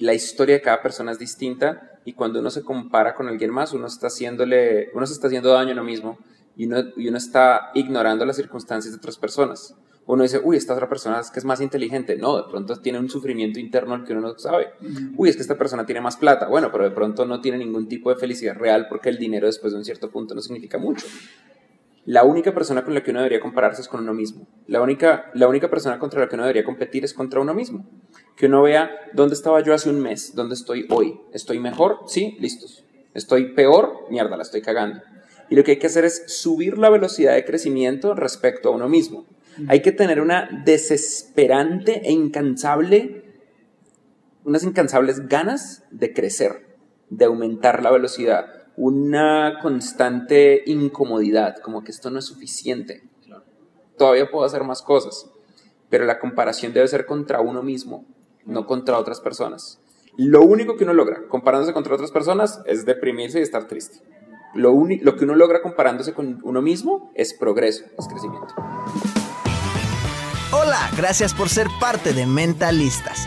La historia de cada persona es distinta y cuando uno se compara con alguien más, uno está haciéndole, uno se está haciendo daño a uno mismo y uno, y uno está ignorando las circunstancias de otras personas. Uno dice, uy, esta otra persona es que es más inteligente. No, de pronto tiene un sufrimiento interno al que uno no sabe. Uy, es que esta persona tiene más plata. Bueno, pero de pronto no tiene ningún tipo de felicidad real porque el dinero después de un cierto punto no significa mucho. La única persona con la que uno debería compararse es con uno mismo. La única, la única persona contra la que uno debería competir es contra uno mismo. Que uno vea dónde estaba yo hace un mes, dónde estoy hoy. ¿Estoy mejor? Sí, listos. ¿Estoy peor? Mierda, la estoy cagando. Y lo que hay que hacer es subir la velocidad de crecimiento respecto a uno mismo. Hay que tener una desesperante e incansable, unas incansables ganas de crecer, de aumentar la velocidad, una constante incomodidad, como que esto no es suficiente. Todavía puedo hacer más cosas, pero la comparación debe ser contra uno mismo, no contra otras personas. Lo único que uno logra comparándose contra otras personas es deprimirse y estar triste. Lo, lo que uno logra comparándose con uno mismo es progreso, es crecimiento. Hola, gracias por ser parte de Mentalistas.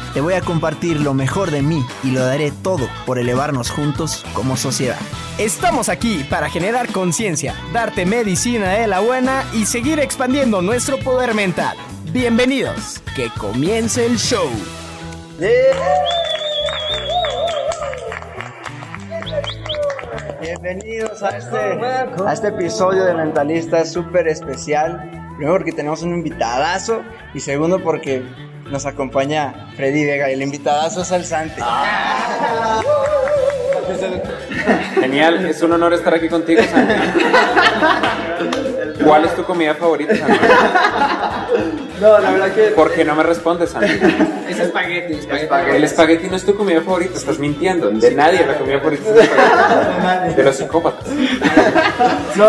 Te voy a compartir lo mejor de mí y lo daré todo por elevarnos juntos como sociedad. Estamos aquí para generar conciencia, darte medicina de la buena y seguir expandiendo nuestro poder mental. Bienvenidos, que comience el show. Bienvenidos a este, a este episodio de Mentalista súper especial. Primero porque tenemos un invitadazo y segundo porque nos acompaña Freddy Vega y el invitadazo es el Santi. Genial, es un honor estar aquí contigo, Santi. ¿Cuál es tu comida favorita, Santi? No, la verdad que. ¿Por qué no me respondes, Santi? Es espagueti. El espagueti no es tu comida favorita, estás mintiendo. De nadie la comida favorita es el espagueti. De los psicópatas. No,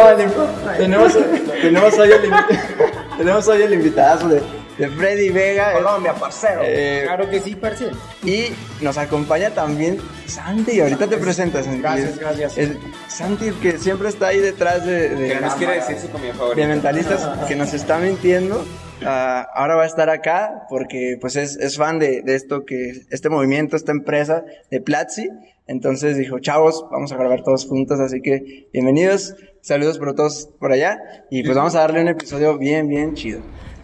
tenemos, tenemos hoy el, invi- tenemos hoy el invitadazo de, de Freddy Vega. Colombia, parcero. Eh, claro que sí, parcero. Y nos acompaña también Santi. Ahorita te presentas, Santi. Gracias, gracias. El Santi, que siempre está ahí detrás de, de, Que no nos quiere decir su comida favorita. de mentalistas, que nos está mintiendo. Ah, ahora va a estar acá porque pues es, es fan de, de esto que, este movimiento, esta empresa de Platzi. Entonces dijo, chavos, vamos a grabar todos juntos, así que bienvenidos, saludos por todos por allá y pues vamos a darle un episodio bien, bien chido.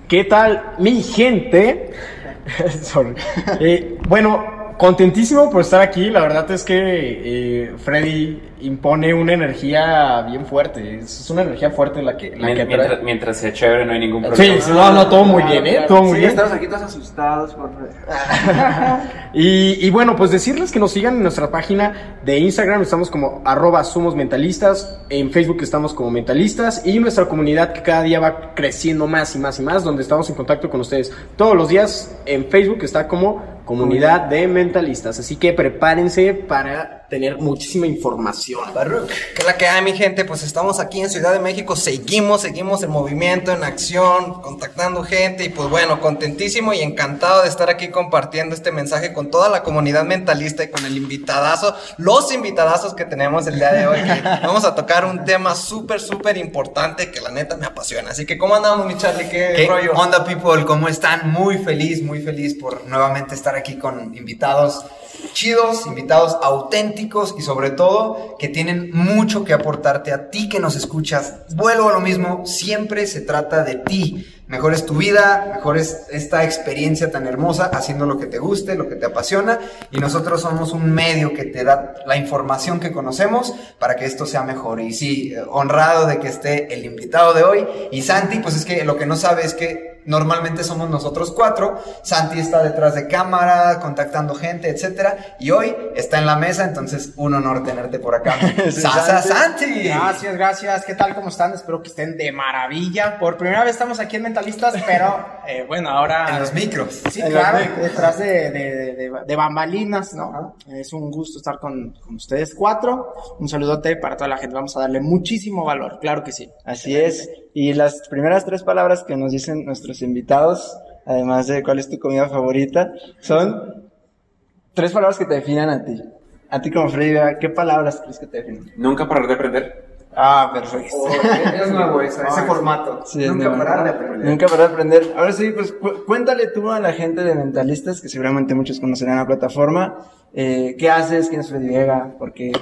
¿Qué tal, mi gente? Sorry. Eh, bueno, contentísimo por estar aquí. La verdad es que eh, Freddy impone una energía bien fuerte. Es una energía fuerte la que, la que Mientras, trae. mientras sea chévere, no hay ningún problema. Sí, sí, no, no, todo muy bien, ¿eh? Todo muy Sí, bien. estamos aquí todos asustados por Y, y bueno, pues decirles que nos sigan en nuestra página de Instagram, estamos como arroba somos mentalistas, en Facebook estamos como mentalistas y nuestra comunidad que cada día va creciendo más y más y más, donde estamos en contacto con ustedes todos los días. En Facebook está como comunidad de mentalistas, así que prepárense para tener muchísima información. Baruch, ¿qué es la que hay, mi gente? Pues estamos aquí en Ciudad de México, seguimos, seguimos en movimiento, en acción, contactando gente y pues bueno, contentísimo y encantado de estar aquí compartiendo este mensaje con toda la comunidad mentalista y con el invitadazo, los invitadazos que tenemos el día de hoy. que vamos a tocar un tema súper, súper importante que la neta me apasiona. Así que, ¿cómo andamos, mi Charlie? ¿Qué, ¿Qué rollo? onda, people? ¿Cómo están? Muy feliz, muy feliz por nuevamente estar aquí con invitados chidos, invitados auténticos y sobre todo que tienen mucho que aportarte a ti que nos escuchas. Vuelvo a lo mismo, siempre se trata de ti. Mejor es tu vida, mejor es esta experiencia tan hermosa haciendo lo que te guste, lo que te apasiona y nosotros somos un medio que te da la información que conocemos para que esto sea mejor. Y sí, honrado de que esté el invitado de hoy y Santi, pues es que lo que no sabe es que normalmente somos nosotros cuatro, Santi está detrás de cámara, contactando gente, etcétera, y hoy está en la mesa, entonces un honor tenerte por acá. Sasa Santi. Gracias, gracias. ¿Qué tal? ¿Cómo están? Espero que estén de maravilla. Por primera vez estamos aquí en Mentalistas, pero eh, bueno, ahora... En los micros. Sí, En claro, micros. detrás de, de- de- de bambalinas, ¿no? Es un gusto estar con, con ustedes cuatro. Un saludote para toda la gente. Vamos a darle muchísimo valor, claro que sí. Así es. Y las primeras tres palabras que nos dicen nuestros invitados, además de cuál es tu comida favorita, son tres palabras que te definan a ti. A ti como Freddy, Vega, ¿qué palabras crees que te definen? Nunca parar de aprender. Ah, perfecto. es nuevo eso, ese formato. Sí, es Nunca nuevo. parar de aprender. Nunca parar de aprender. Ahora sí, pues cu- cuéntale tú a la gente de Mentalistas, que seguramente muchos conocerán la plataforma, eh, ¿qué haces? ¿Quién es Freddy Vega? ¿Por qué?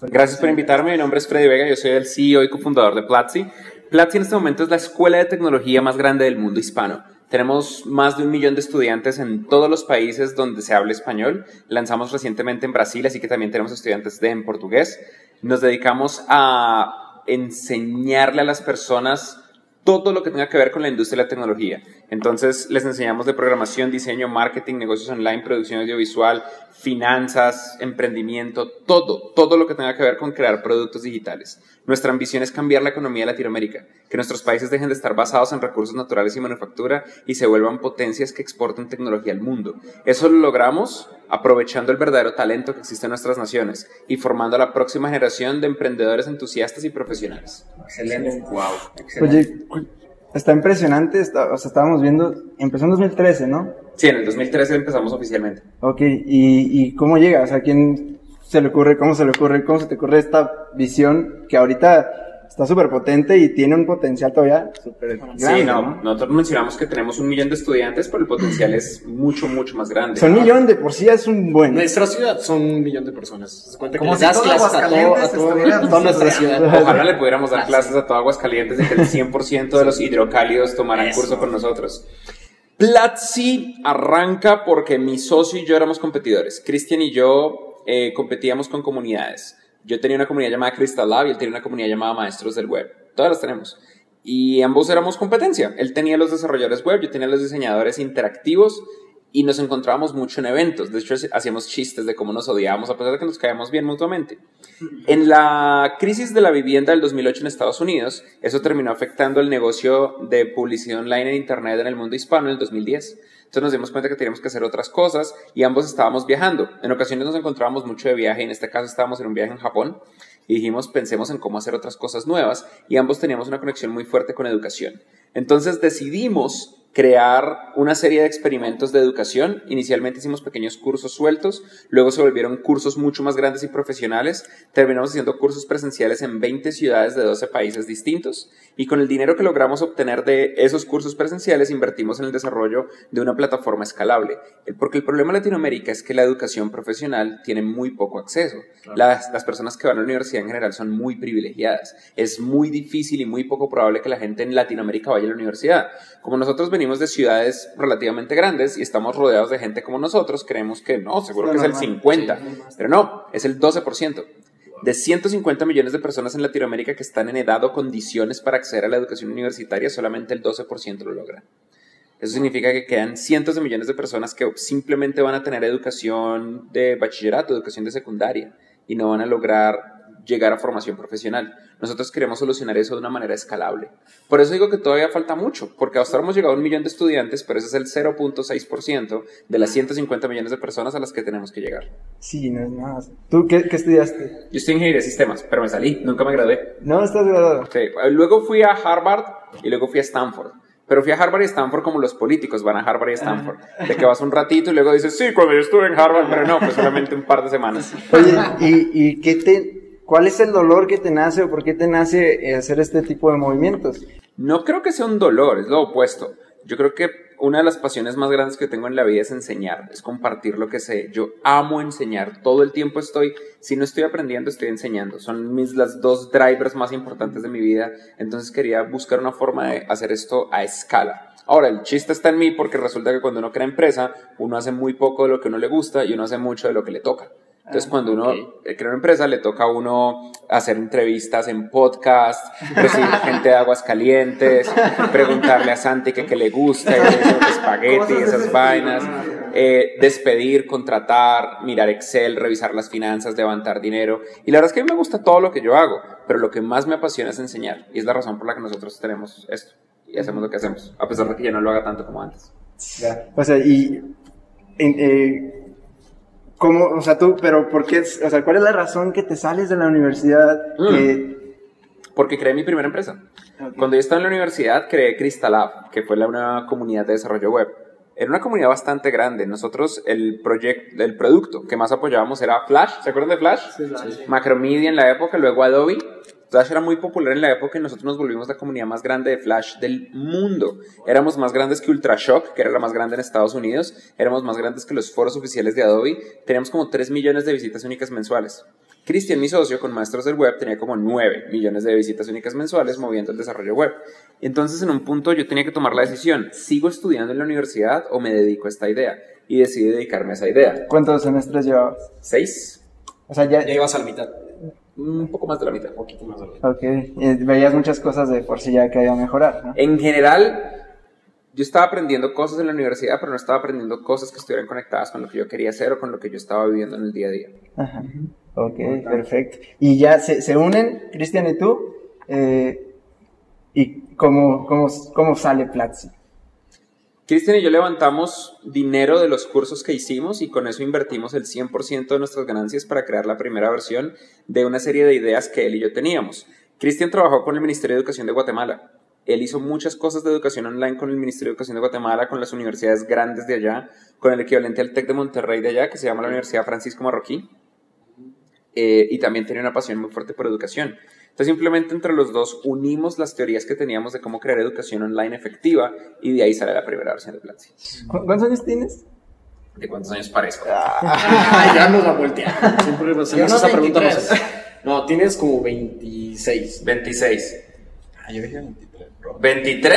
por qué- Gracias por invitarme. Mi nombre es Freddy Vega. Yo soy el CEO y cofundador de Platzi. Platzi en este momento es la escuela de tecnología más grande del mundo hispano. Tenemos más de un millón de estudiantes en todos los países donde se habla español. Lanzamos recientemente en Brasil, así que también tenemos estudiantes de en portugués. Nos dedicamos a enseñarle a las personas todo lo que tenga que ver con la industria de la tecnología. Entonces, les enseñamos de programación, diseño, marketing, negocios online, producción audiovisual, finanzas, emprendimiento, todo, todo lo que tenga que ver con crear productos digitales. Nuestra ambición es cambiar la economía de Latinoamérica, que nuestros países dejen de estar basados en recursos naturales y manufactura y se vuelvan potencias que exporten tecnología al mundo. Eso lo logramos aprovechando el verdadero talento que existe en nuestras naciones y formando a la próxima generación de emprendedores entusiastas y profesionales. Excelente. Wow. Oye, cu- está impresionante, está- o sea, estábamos viendo, empezó en 2013, ¿no? Sí, en el 2013 empezamos oficialmente. Ok, ¿y, y cómo llega? O sea, ¿quién se le ocurre, cómo se le ocurre, cómo se te ocurre esta visión que ahorita está súper potente y tiene un potencial todavía súper grande, Sí, no, ¿no? nosotros mencionamos que tenemos un millón de estudiantes, pero el potencial es mucho, mucho más grande. Son un millón de por sí es un buen. Nuestra ciudad son un millón de personas. Se cuenta que les das clases a, todo, a, todo- estuviera a toda nuestra ciudad. Ojalá le pudiéramos dar clases a todo Aguascalientes y que el 100% de los hidrocálidos tomaran curso con nosotros. Platzi arranca porque mi socio y yo éramos competidores. Cristian y yo eh, competíamos con comunidades. Yo tenía una comunidad llamada Crystal Lab y él tenía una comunidad llamada Maestros del Web. Todas las tenemos. Y ambos éramos competencia. Él tenía los desarrolladores web, yo tenía los diseñadores interactivos y nos encontrábamos mucho en eventos. De hecho, hacíamos chistes de cómo nos odiábamos a pesar de que nos caíamos bien mutuamente. En la crisis de la vivienda del 2008 en Estados Unidos, eso terminó afectando el negocio de publicidad online en Internet en el mundo hispano en el 2010. Entonces nos dimos cuenta que teníamos que hacer otras cosas y ambos estábamos viajando. En ocasiones nos encontrábamos mucho de viaje, en este caso estábamos en un viaje en Japón y dijimos pensemos en cómo hacer otras cosas nuevas y ambos teníamos una conexión muy fuerte con educación. Entonces decidimos crear una serie de experimentos de educación. Inicialmente hicimos pequeños cursos sueltos, luego se volvieron cursos mucho más grandes y profesionales. Terminamos haciendo cursos presenciales en 20 ciudades de 12 países distintos y con el dinero que logramos obtener de esos cursos presenciales invertimos en el desarrollo de una plataforma escalable. Porque el problema en Latinoamérica es que la educación profesional tiene muy poco acceso. Las, las personas que van a la universidad en general son muy privilegiadas. Es muy difícil y muy poco probable que la gente en Latinoamérica vaya a la universidad. Como nosotros venimos de ciudades relativamente grandes y estamos rodeados de gente como nosotros, creemos que no, seguro que es el 50, pero no, es el 12%. De 150 millones de personas en Latinoamérica que están en edad o condiciones para acceder a la educación universitaria, solamente el 12% lo logran. Eso significa que quedan cientos de millones de personas que simplemente van a tener educación de bachillerato, educación de secundaria, y no van a lograr llegar a formación profesional. Nosotros queremos solucionar eso de una manera escalable. Por eso digo que todavía falta mucho, porque hasta ahora hemos llegado a un millón de estudiantes, pero ese es el 0.6% de las 150 millones de personas a las que tenemos que llegar. Sí, no es nada. ¿Tú qué, qué estudiaste? Yo estoy en ingeniería de sistemas, pero me salí, nunca me gradué. No, estás graduado. Sí, Luego fui a Harvard y luego fui a Stanford. Pero fui a Harvard y Stanford como los políticos van a Harvard y Stanford. De que vas un ratito y luego dices, sí, cuando yo estuve en Harvard, pero no, pues solamente un par de semanas. Oye, ¿y, y qué te, cuál es el dolor que te nace o por qué te nace eh, hacer este tipo de movimientos? No creo que sea un dolor, es lo opuesto. Yo creo que una de las pasiones más grandes que tengo en la vida es enseñar, es compartir lo que sé. Yo amo enseñar, todo el tiempo estoy, si no estoy aprendiendo, estoy enseñando. Son mis las dos drivers más importantes de mi vida, entonces quería buscar una forma de hacer esto a escala. Ahora, el chiste está en mí porque resulta que cuando uno crea empresa, uno hace muy poco de lo que uno le gusta y uno hace mucho de lo que le toca. Entonces, cuando uno eh, crea una empresa, le toca a uno hacer entrevistas en podcast, recibir gente de aguas calientes, preguntarle a Santi que qué le gusta, y espagueti, esas vainas, eh, despedir, contratar, mirar Excel, revisar las finanzas, levantar dinero. Y la verdad es que a mí me gusta todo lo que yo hago, pero lo que más me apasiona es enseñar. Y es la razón por la que nosotros tenemos esto y hacemos lo que hacemos, a pesar de que ya no lo haga tanto como antes. Ya. O sea, y. en- eh, ¿Cómo? O sea, tú, pero ¿por qué? O sea, ¿cuál es la razón que te sales de la universidad? Mm. Que, Porque creé mi primera empresa. Cuando yo estaba en la universidad, creé Crystalab, que fue la, una comunidad de desarrollo web. Era una comunidad bastante grande. Nosotros, el, proyecto, el producto que más apoyábamos era Flash. ¿Se acuerdan de Flash? Macromedia en la época, luego Adobe. Flash era muy popular en la época y nosotros nos volvimos la comunidad más grande de Flash del mundo. Éramos más grandes que Ultrashock, que era la más grande en Estados Unidos. Éramos más grandes que los foros oficiales de Adobe. Teníamos como 3 millones de visitas únicas mensuales. Cristian, mi socio, con Maestros del Web, tenía como 9 millones de visitas únicas mensuales moviendo el desarrollo web. Entonces, en un punto, yo tenía que tomar la decisión: ¿sigo estudiando en la universidad o me dedico a esta idea? Y decidí dedicarme a esa idea. ¿Cuántos semestres llevabas? ¿Seis? O sea, ya. Ya ibas a la mitad. Un poco más de la mitad. Un poquito más de la mitad. Ok. Veías muchas cosas de por si ya que había mejorar, ¿no? En general, yo estaba aprendiendo cosas en la universidad, pero no estaba aprendiendo cosas que estuvieran conectadas con lo que yo quería hacer o con lo que yo estaba viviendo en el día a día. Ajá. Ok, perfecto. Y ya se, se unen, Cristian y tú. eh, ¿Y cómo, cómo, cómo sale Platzi? Cristian y yo levantamos dinero de los cursos que hicimos y con eso invertimos el 100% de nuestras ganancias para crear la primera versión de una serie de ideas que él y yo teníamos. Cristian trabajó con el Ministerio de Educación de Guatemala. Él hizo muchas cosas de educación online con el Ministerio de Educación de Guatemala, con las universidades grandes de allá, con el equivalente al TEC de Monterrey de allá, que se llama la Universidad Francisco Marroquí. Eh, y también tenía una pasión muy fuerte por educación. Entonces simplemente entre los dos unimos las teorías que teníamos de cómo crear educación online efectiva y de ahí sale la primera versión de Platzi. ¿Cu- ¿Cuántos años tienes? ¿De cuántos años parezco? Ah, ya nos la voltea. Siempre nos hacemos unos esa pregunta. No, 23. sé. no, tienes como 26. 26. Ah, yo dije 23, bro. ¿23?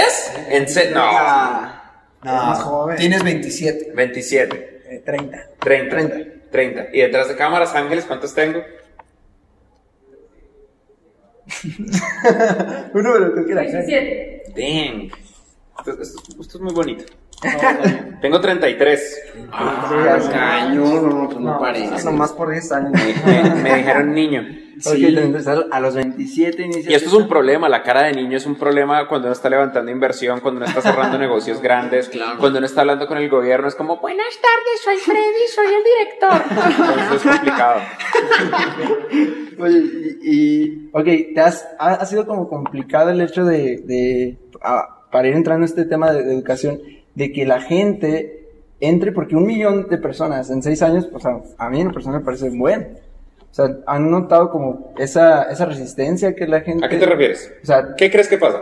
¿En serio? No. Más joven. Tienes 27. 27. Eh, 30. 30. 30. 30. ¿Y detrás de cámaras, Ángeles, cuántos tengo? Un número que quieras. 17. Dang. Esto, esto- esto es muy bonito. tengo 33. Ah, cañón, no, no, pues no, parece. Nomás por 10 años. Me, me- me dijeron niño. Entonces a los 27 inicias. Y esto es un problema, la cara de niño es un problema cuando uno está levantando inversión, cuando uno está cerrando negocios grandes, cuando uno está hablando con el gobierno, es como, buenas tardes, soy Freddy, soy el director. Entonces es complicado. Oye, y, y- ok, ¿te has, ha, ha sido como complicado el hecho de, de ah, para ir entrando en este tema de, de educación, de que la gente entre, porque un millón de personas en seis años, pues a, a mí en lo personal me parece bueno. O sea, ¿han notado como esa, esa resistencia que la gente... ¿A qué te refieres? O sea, ¿Qué crees que pasa?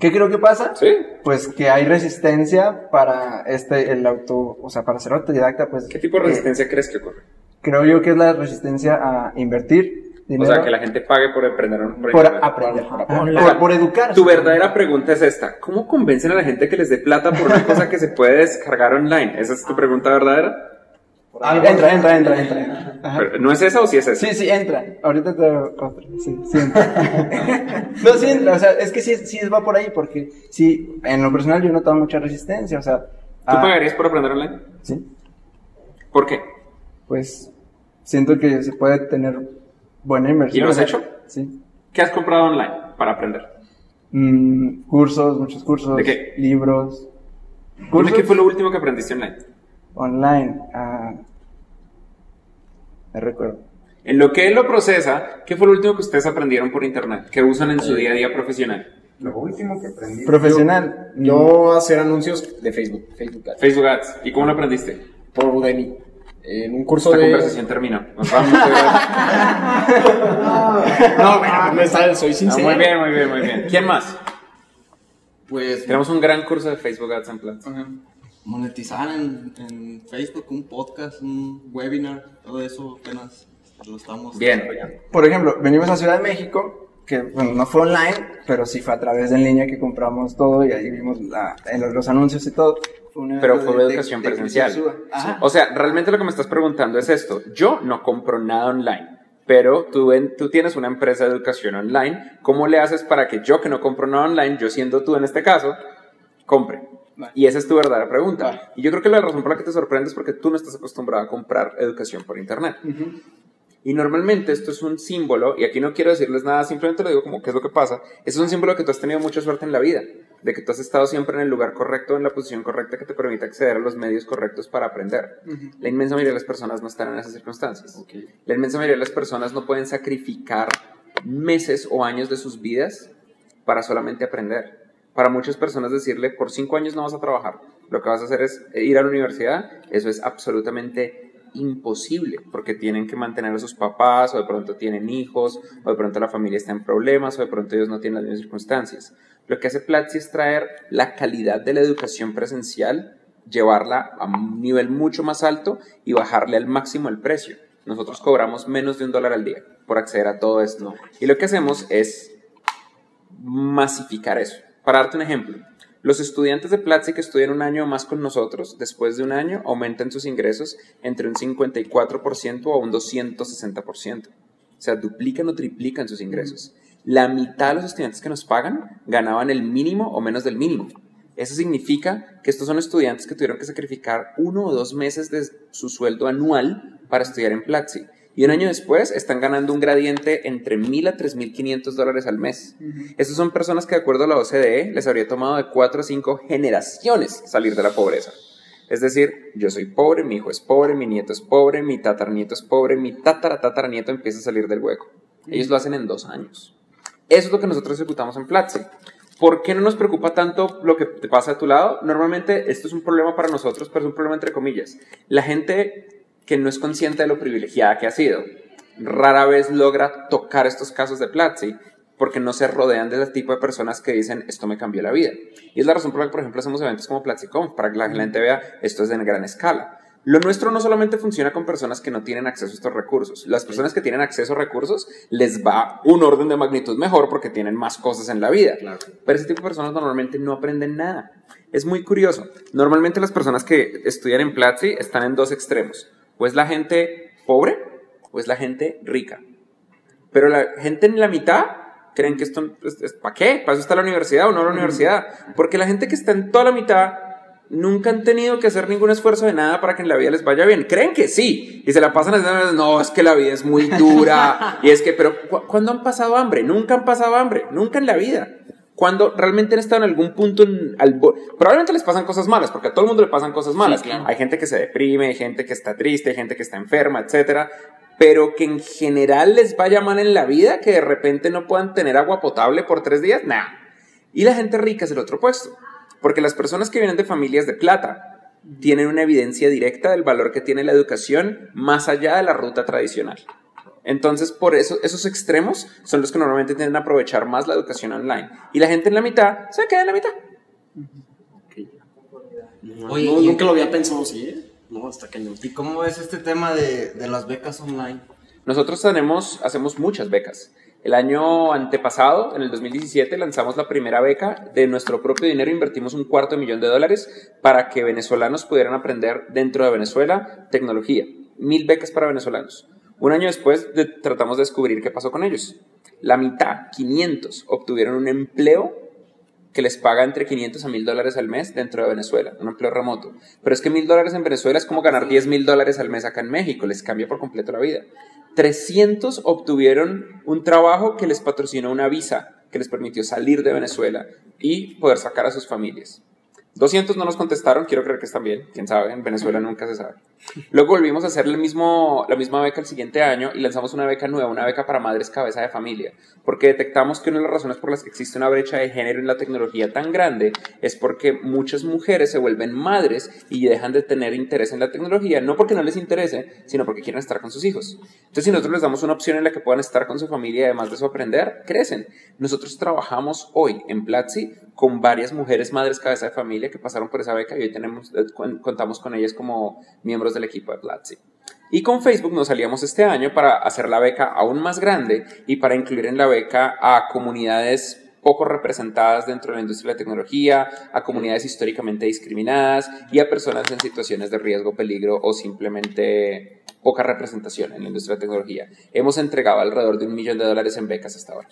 ¿qué creo que pasa? ¿Sí? Pues que hay resistencia para este, el auto, o sea, para ser autodidacta, pues... ¿Qué tipo de eh, resistencia crees que ocurre? creo yo que es la resistencia a invertir O sea, que la gente pague por aprender un por proyecto. aprender, por- Ajá, O por, sea, por educar. Tu verdadera pregunta es esta. ¿Cómo convencen a la gente que les dé plata por una cosa que se puede descargar online? ¿Esa es tu pregunta verdadera? Entra, entra, entra, entra. Pero, ¿No es esa o sí es esa? Sí, sí, entra. Ahorita te otra. Sí, sí entra. no, sí entra. O sea, es que sí, sí va por ahí porque sí, en lo personal yo he notado mucha resistencia. O sea, ¿Tú ah, pagarías por aprender online? Sí, ¿Por qué? pues siento que se puede tener buena inversión. ¿Y lo has hecho? Sí. ¿Qué has comprado online para aprender? Mm, cursos, muchos cursos. ¿De qué? Libros. Dime ¿Qué fue lo último que aprendiste online? Online. Ah, me recuerdo. En lo que él lo procesa, ¿qué fue lo último que ustedes aprendieron por internet? que usan en su día a día profesional? Lo último que aprendí. Profesional. Yo hacer anuncios de Facebook, Facebook Ads, Facebook Ads. ¿Y cómo lo aprendiste? por Udemy. En un curso Esta de. conversación terminó. Nos vamos. No, bueno, no está, soy sincero. muy bien, muy bien, muy bien. ¿Quién más? Pues Tenemos un gran curso de Facebook Ads en Platzi. Monetizar en, en Facebook, un podcast, un webinar, todo eso apenas lo estamos Bien. Por ejemplo, venimos a Ciudad de México, que bueno, no fue online, pero sí fue a través de en línea que compramos todo y ahí vimos la, en los, los anuncios y todo. Fue Pero fue de- educación de presencial. O sea, realmente lo que me estás preguntando es esto. Yo no compro nada online, pero tú, en- tú tienes una empresa de educación online. ¿Cómo le haces para que yo que no compro nada online, yo siendo tú en este caso, compre? Vale. Y esa es tu verdadera pregunta. Vale. Y yo creo que la razón por la que te sorprende es porque tú no estás acostumbrado a comprar educación por internet. Y normalmente esto es un símbolo, y aquí no quiero decirles nada, simplemente lo digo como qué es lo que pasa. Eso es un símbolo de que tú has tenido mucha suerte en la vida, de que tú has estado siempre en el lugar correcto, en la posición correcta que te permite acceder a los medios correctos para aprender. La inmensa mayoría de las personas no están en esas circunstancias. La inmensa mayoría de las personas no pueden sacrificar meses o años de sus vidas para solamente aprender. Para muchas personas decirle, por cinco años no vas a trabajar, lo que vas a hacer es ir a la universidad, eso es absolutamente imposible, porque tienen que mantener a sus papás, o de pronto tienen hijos, o de pronto la familia está en problemas, o de pronto ellos no tienen las mismas circunstancias. Lo que hace Platzi es traer la calidad de la educación presencial, llevarla a un nivel mucho más alto y bajarle al máximo el precio. Nosotros cobramos menos de un dólar al día por acceder a todo esto. Y lo que hacemos es masificar eso. Para darte un ejemplo, los estudiantes de Platzi que estudian un año más con nosotros, después de un año, aumentan sus ingresos entre un 54% a un 260%. O sea, duplican o triplican sus ingresos. La mitad de los estudiantes que nos pagan ganaban el mínimo o menos del mínimo. Eso significa que estos son estudiantes que tuvieron que sacrificar uno o dos meses de su sueldo anual para estudiar en Platzi. Y un año después están ganando un gradiente entre 1.000 a 3.500 dólares al mes. Estas son personas que, de acuerdo a la OCDE, les habría tomado de 4 a 5 generaciones salir de la pobreza. Es decir, yo soy pobre, mi hijo es pobre, mi nieto es pobre, mi tatarnieto es pobre, mi tataratataranieto empieza a salir del hueco. Ellos lo hacen en dos años. Eso es lo que nosotros ejecutamos en Platzi. ¿Por qué no nos preocupa tanto lo que te pasa a tu lado? Normalmente esto es un problema para nosotros, pero es un problema entre comillas. La gente que no es consciente de lo privilegiada que ha sido, rara vez logra tocar estos casos de Platzi porque no se rodean de ese tipo de personas que dicen esto me cambió la vida. Y es la razón por la que, por ejemplo, hacemos eventos como PlatziConf, para que la gente vea esto es de gran escala. Lo nuestro no solamente funciona con personas que no tienen acceso a estos recursos. Las personas que tienen acceso a recursos les va un orden de magnitud mejor porque tienen más cosas en la vida. Pero ese tipo de personas normalmente no aprenden nada. Es muy curioso. Normalmente las personas que estudian en Platzi están en dos extremos. O es la gente pobre o es la gente rica. Pero la gente en la mitad creen que esto es, es ¿para qué? ¿Para eso está la universidad o no la universidad? Porque la gente que está en toda la mitad nunca han tenido que hacer ningún esfuerzo de nada para que en la vida les vaya bien. Creen que sí. Y se la pasan diciendo, no, es que la vida es muy dura. y es que, pero ¿cu ¿cuándo han pasado hambre? Nunca han pasado hambre. Nunca en la vida. Cuando realmente han estado en algún punto, en, al, probablemente les pasan cosas malas, porque a todo el mundo le pasan cosas malas. claro. Hay gente que se deprime, hay gente que está triste, hay gente que está enferma, etcétera. Pero que en general les vaya mal en la vida, que de repente no puedan tener agua potable por tres días, nada. Y la gente rica es el otro puesto. Porque las personas que vienen de familias de plata tienen una evidencia directa del valor que tiene la educación más allá de la ruta tradicional. Entonces, por eso, esos extremos son los que normalmente tienden a aprovechar más la educación online. Y la gente en la mitad se queda en la mitad. Oye, no, nunca lo había pensado así, ¿eh? No, hasta que no. ¿Y cómo ves este tema de, de las becas online? Nosotros tenemos, hacemos muchas becas. El año antepasado, en el 2017, lanzamos la primera beca. De nuestro propio dinero invertimos un cuarto de millón de dólares para que venezolanos pudieran aprender dentro de Venezuela tecnología. Mil becas para venezolanos. Un año después de- tratamos de descubrir qué pasó con ellos. La mitad, 500, obtuvieron un empleo que les paga entre 500 a 1000 dólares al mes dentro de Venezuela, un empleo remoto. Pero es que 1000 dólares en Venezuela es como ganar 10 mil dólares al mes acá en México, les cambia por completo la vida. 300 obtuvieron un trabajo que les patrocinó una visa que les permitió salir de Venezuela y poder sacar a sus familias. 200 no nos contestaron, quiero creer que están bien, quién sabe, en Venezuela nunca se sabe. Luego volvimos a hacer el mismo, la misma beca el siguiente año y lanzamos una beca nueva, una beca para madres cabeza de familia, porque detectamos que una de las razones por las que existe una brecha de género en la tecnología tan grande es porque muchas mujeres se vuelven madres y dejan de tener interés en la tecnología, no porque no les interese, sino porque quieren estar con sus hijos. Entonces, si nosotros les damos una opción en la que puedan estar con su familia además de eso aprender, crecen. Nosotros trabajamos hoy en Platzi con varias mujeres madres cabeza de familia que pasaron por esa beca y hoy tenemos, eh, contamos con ellas como miembros del equipo de Platzi. Y con Facebook nos salíamos este año para hacer la beca aún más grande y para incluir en la beca a comunidades poco representadas dentro de la industria de la tecnología, a comunidades históricamente discriminadas y a personas en situaciones de riesgo, peligro o simplemente poca representación en la industria de la tecnología. Hemos entregado alrededor de un millón de dólares en becas hasta ahora.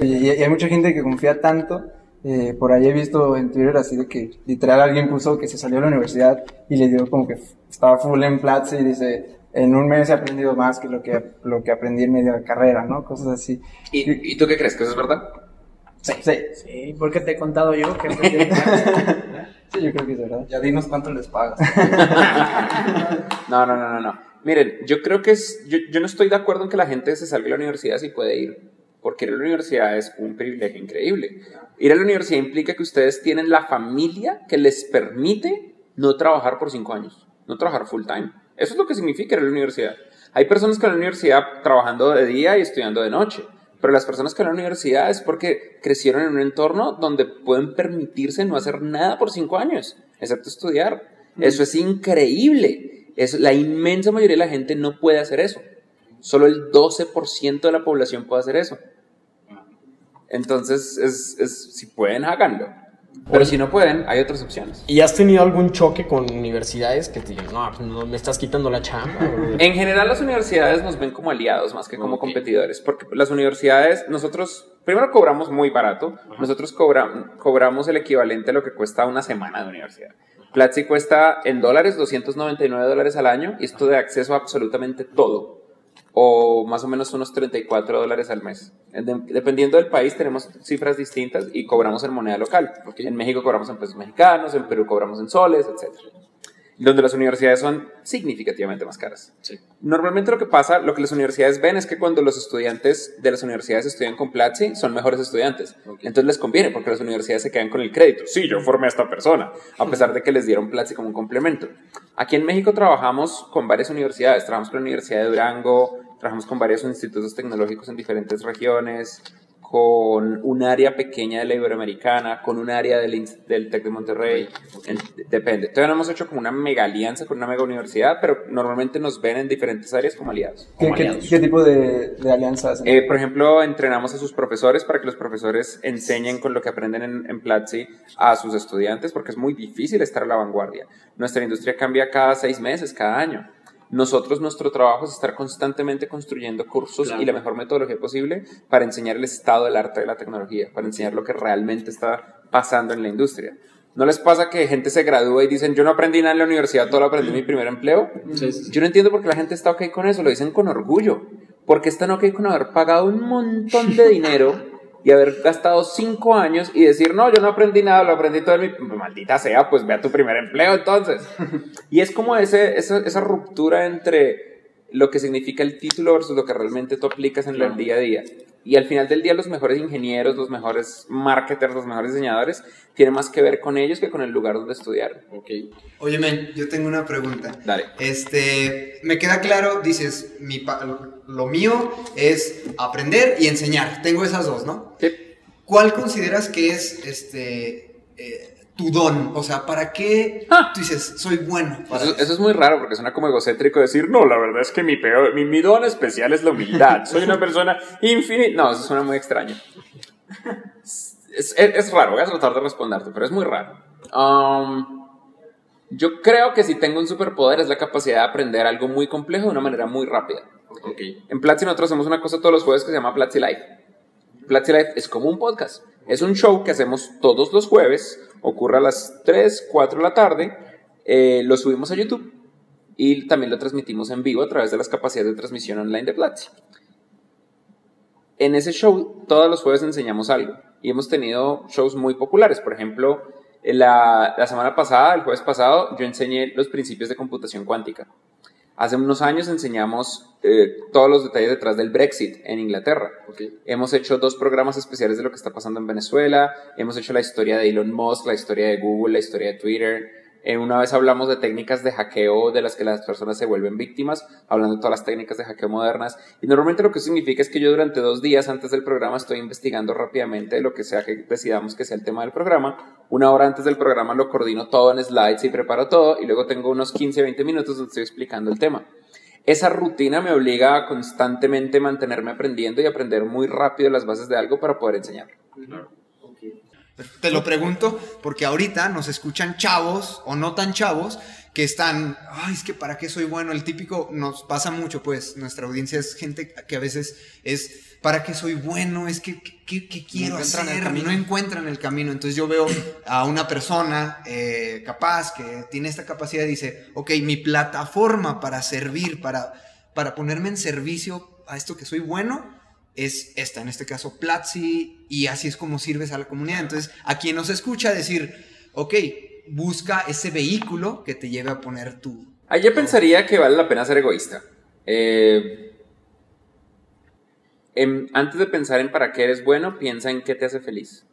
Y hay mucha gente que confía tanto. Eh, por ahí he visto en Twitter así de que literal alguien puso que se salió de la universidad y le dio como que estaba full en Platzi y dice, en un mes he aprendido más que lo que, lo que aprendí en media carrera, ¿no? Cosas así. ¿Y, y tú qué crees? ¿Que eso es verdad? Sí, sí. Sí, porque te he contado yo que Sí, yo creo que es verdad. Ya dinos cuánto les pagas. No, no, no, no, no. Miren, yo creo que es, yo, yo no estoy de acuerdo en que la gente se salga de la universidad si puede ir, porque ir a la universidad es un privilegio increíble. Ir a la universidad implica que ustedes tienen la familia que les permite no trabajar por cinco años, no trabajar full time. Eso es lo que significa ir a la universidad. Hay personas que en la universidad trabajando de día y estudiando de noche, pero las personas que en la universidad es porque crecieron en un entorno donde pueden permitirse no hacer nada por cinco años, excepto estudiar. Eso es increíble. Es, la inmensa mayoría de la gente no puede hacer eso. Solo el 12% de la población puede hacer eso. Entonces, es, es- si pueden, háganlo. Pero si no pueden, hay otras opciones. ¿Y has tenido algún choque con universidades que te digan, no, pues, no me estás quitando la chamba? En general las universidades nos ven como aliados más que como competidores, porque las universidades, nosotros primero cobramos muy barato, nosotros cobra- cobramos el equivalente a lo que cuesta una semana de universidad. Platzi cuesta en dólares 299 dólares al año y esto de acceso a absolutamente todo, o más o menos unos 34 dólares al mes. De- dependiendo del país tenemos cifras distintas y cobramos en moneda local. En México cobramos en pesos mexicanos, en Perú cobramos en soles, etcétera donde las universidades son significativamente más caras. Normalmente lo que pasa, lo que las universidades ven es que cuando los estudiantes de las universidades estudian con Platzi, son mejores estudiantes. Entonces les conviene porque las universidades se quedan con el crédito. Sí, yo formé a esta persona, a pesar de que les dieron Platzi como un complemento. Aquí en México trabajamos con varias universidades. Trabajamos con la Universidad de Durango, trabajamos con varios institutos tecnológicos en diferentes regiones, con un área pequeña de la Iberoamericana, con un área del, del TEC de Monterrey, en- depende. Todavía no hemos hecho como una mega alianza con una mega universidad, pero normalmente nos ven en diferentes áreas como aliados. ¿Qué, qué- qué tipo de, de alianzas? Eh, por ejemplo, entrenamos a sus profesores para que los profesores enseñen con lo que aprenden en, en Platzi a sus estudiantes, porque es muy difícil estar a la vanguardia. Nuestra industria cambia cada seis meses, cada año. Nosotros, nuestro trabajo es estar constantemente construyendo cursos y la mejor metodología posible para enseñar el estado del arte de la tecnología, para enseñar lo que realmente está pasando en la industria. ¿No les pasa que gente se gradúa y dicen, yo no aprendí nada en la universidad, todo lo aprendí en mi primer empleo? Yo no entiendo por qué la gente está ok con eso, lo dicen con orgullo. Porque están ok con haber pagado un montón de dinero y haber gastado cinco años y decir, no, yo no aprendí nada, lo aprendí todo en mi... Maldita sea, pues ve a tu primer empleo entonces. y es como ese, esa, esa ruptura entre lo que significa el título versus lo que realmente tú aplicas en el día a día. Y al final del día los mejores ingenieros, los mejores marketers, los mejores diseñadores, tienen más que ver con ellos que con el lugar donde estudiaron. Oye, men, yo tengo una pregunta. Dale. Este, me queda claro, dices, mi pa- lo mío es aprender y enseñar. Tengo esas dos, ¿no? ¿Cuál consideras que es este eh, tu don? O sea, ¿para qué tú dices, soy bueno? para Eso, eso es muy raro porque suena como egocéntrico decir, no, la verdad es que mi, peor, mi, mi don especial es la humildad. Soy una persona infinita. No, eso suena muy extraño. Es, es- es raro, voy a tratar de responderte, pero es muy raro. Um, yo creo que si tengo un superpoder es la capacidad de aprender algo muy complejo de una manera muy rápida. En Platzi nosotros hacemos una cosa todos los jueves que se llama Platzi Live. Platzi Live es como un podcast. Es un show que hacemos todos los jueves, ocurre a las 3, 4 de la tarde, eh, lo subimos a YouTube y también lo transmitimos en vivo a través de las capacidades de transmisión online de Platzi. En ese show, todos los jueves enseñamos algo y hemos tenido shows muy populares. Por ejemplo, La, la semana pasada, el jueves pasado, yo enseñé los principios de computación cuántica. Hace unos años enseñamos eh, todos los detalles detrás del Brexit en Inglaterra. Hemos hecho dos programas especiales de lo que está pasando en Venezuela, hemos hecho la historia de Elon Musk, la historia de Google, la historia de Twitter, eh, una vez hablamos de técnicas de hackeo de las que las personas se vuelven víctimas, hablando de todas las técnicas de hackeo modernas. Y normalmente lo que significa es que yo durante dos días antes del programa estoy investigando rápidamente lo que sea que decidamos que sea el tema del programa. Una hora antes del programa lo coordino todo en slides y preparo todo. Y luego tengo unos 15, 20 minutos donde estoy explicando el tema. Esa rutina me obliga a constantemente mantenerme aprendiendo y aprender muy rápido las bases de algo para poder enseñar. Te lo pregunto porque ahorita nos escuchan chavos o no tan chavos que están, ay, es que para qué soy bueno, el típico nos pasa mucho, pues nuestra audiencia es gente que a veces es, para qué soy bueno, es que, ¿qué, quiero hacer? no encuentran el camino. Entonces yo veo a una persona eh, capaz que tiene esta capacidad y dice, ok, mi plataforma para servir, para, para ponerme en servicio a esto que soy bueno, es esta, en este caso Platzi, y así es como sirves a la comunidad. Entonces, a quien nos escucha decir, ok, busca ese vehículo que te lleve a poner tu... Ahí yo pensaría que vale la pena ser egoísta. Eh, antes de pensar en para qué eres bueno, piensa en qué te hace feliz.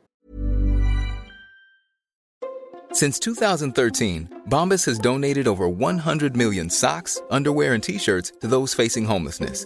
Since 2013, Bombas has donated over 100 million socks, underwear, and t-shirts to those facing homelessness.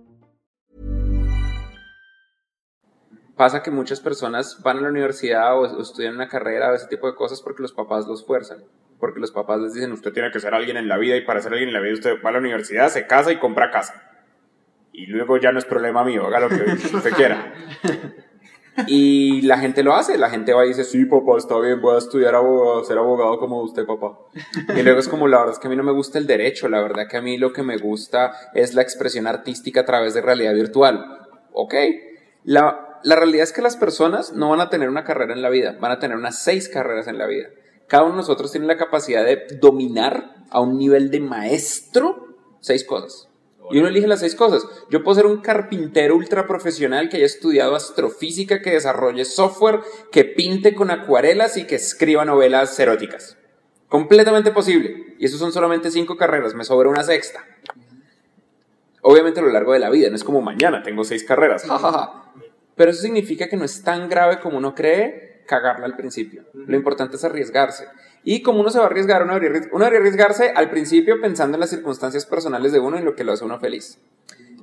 Pasa que muchas personas van a la universidad o, estudian una carrera o ese tipo de cosas porque los papás los fuerzan. Porque los papás les dicen, usted tiene que ser alguien en la vida y para ser alguien en la vida usted va a la universidad, se casa y compra casa. Y luego ya no es problema mío, haga lo que usted quiera. Y la gente lo hace, la gente va y dice, sí, papá, está bien, voy a estudiar abogado, ser abogado como usted, papá. Y luego es como, la verdad es que a mí no me gusta el derecho, la verdad que a mí lo que me gusta es la expresión artística a través de realidad virtual. Ok, la, la realidad es que las personas no van a tener una carrera en la vida, van a tener unas seis carreras en la vida. Cada uno de nosotros tiene la capacidad de dominar a un nivel de maestro seis cosas. Y uno elige las seis cosas. Yo puedo ser un carpintero ultra profesional que haya estudiado astrofísica, que desarrolle software, que pinte con acuarelas y que escriba novelas eróticas. Completamente posible. Y eso son solamente cinco carreras, me sobra una sexta. Obviamente a lo largo de la vida, no es como mañana tengo seis carreras. Pero eso significa que no es tan grave como uno cree cagarla al principio. Lo importante es arriesgarse. Y como uno se va a arriesgar, uno debería, arriesgarse al principio pensando en las circunstancias personales de uno y lo que lo hace uno feliz.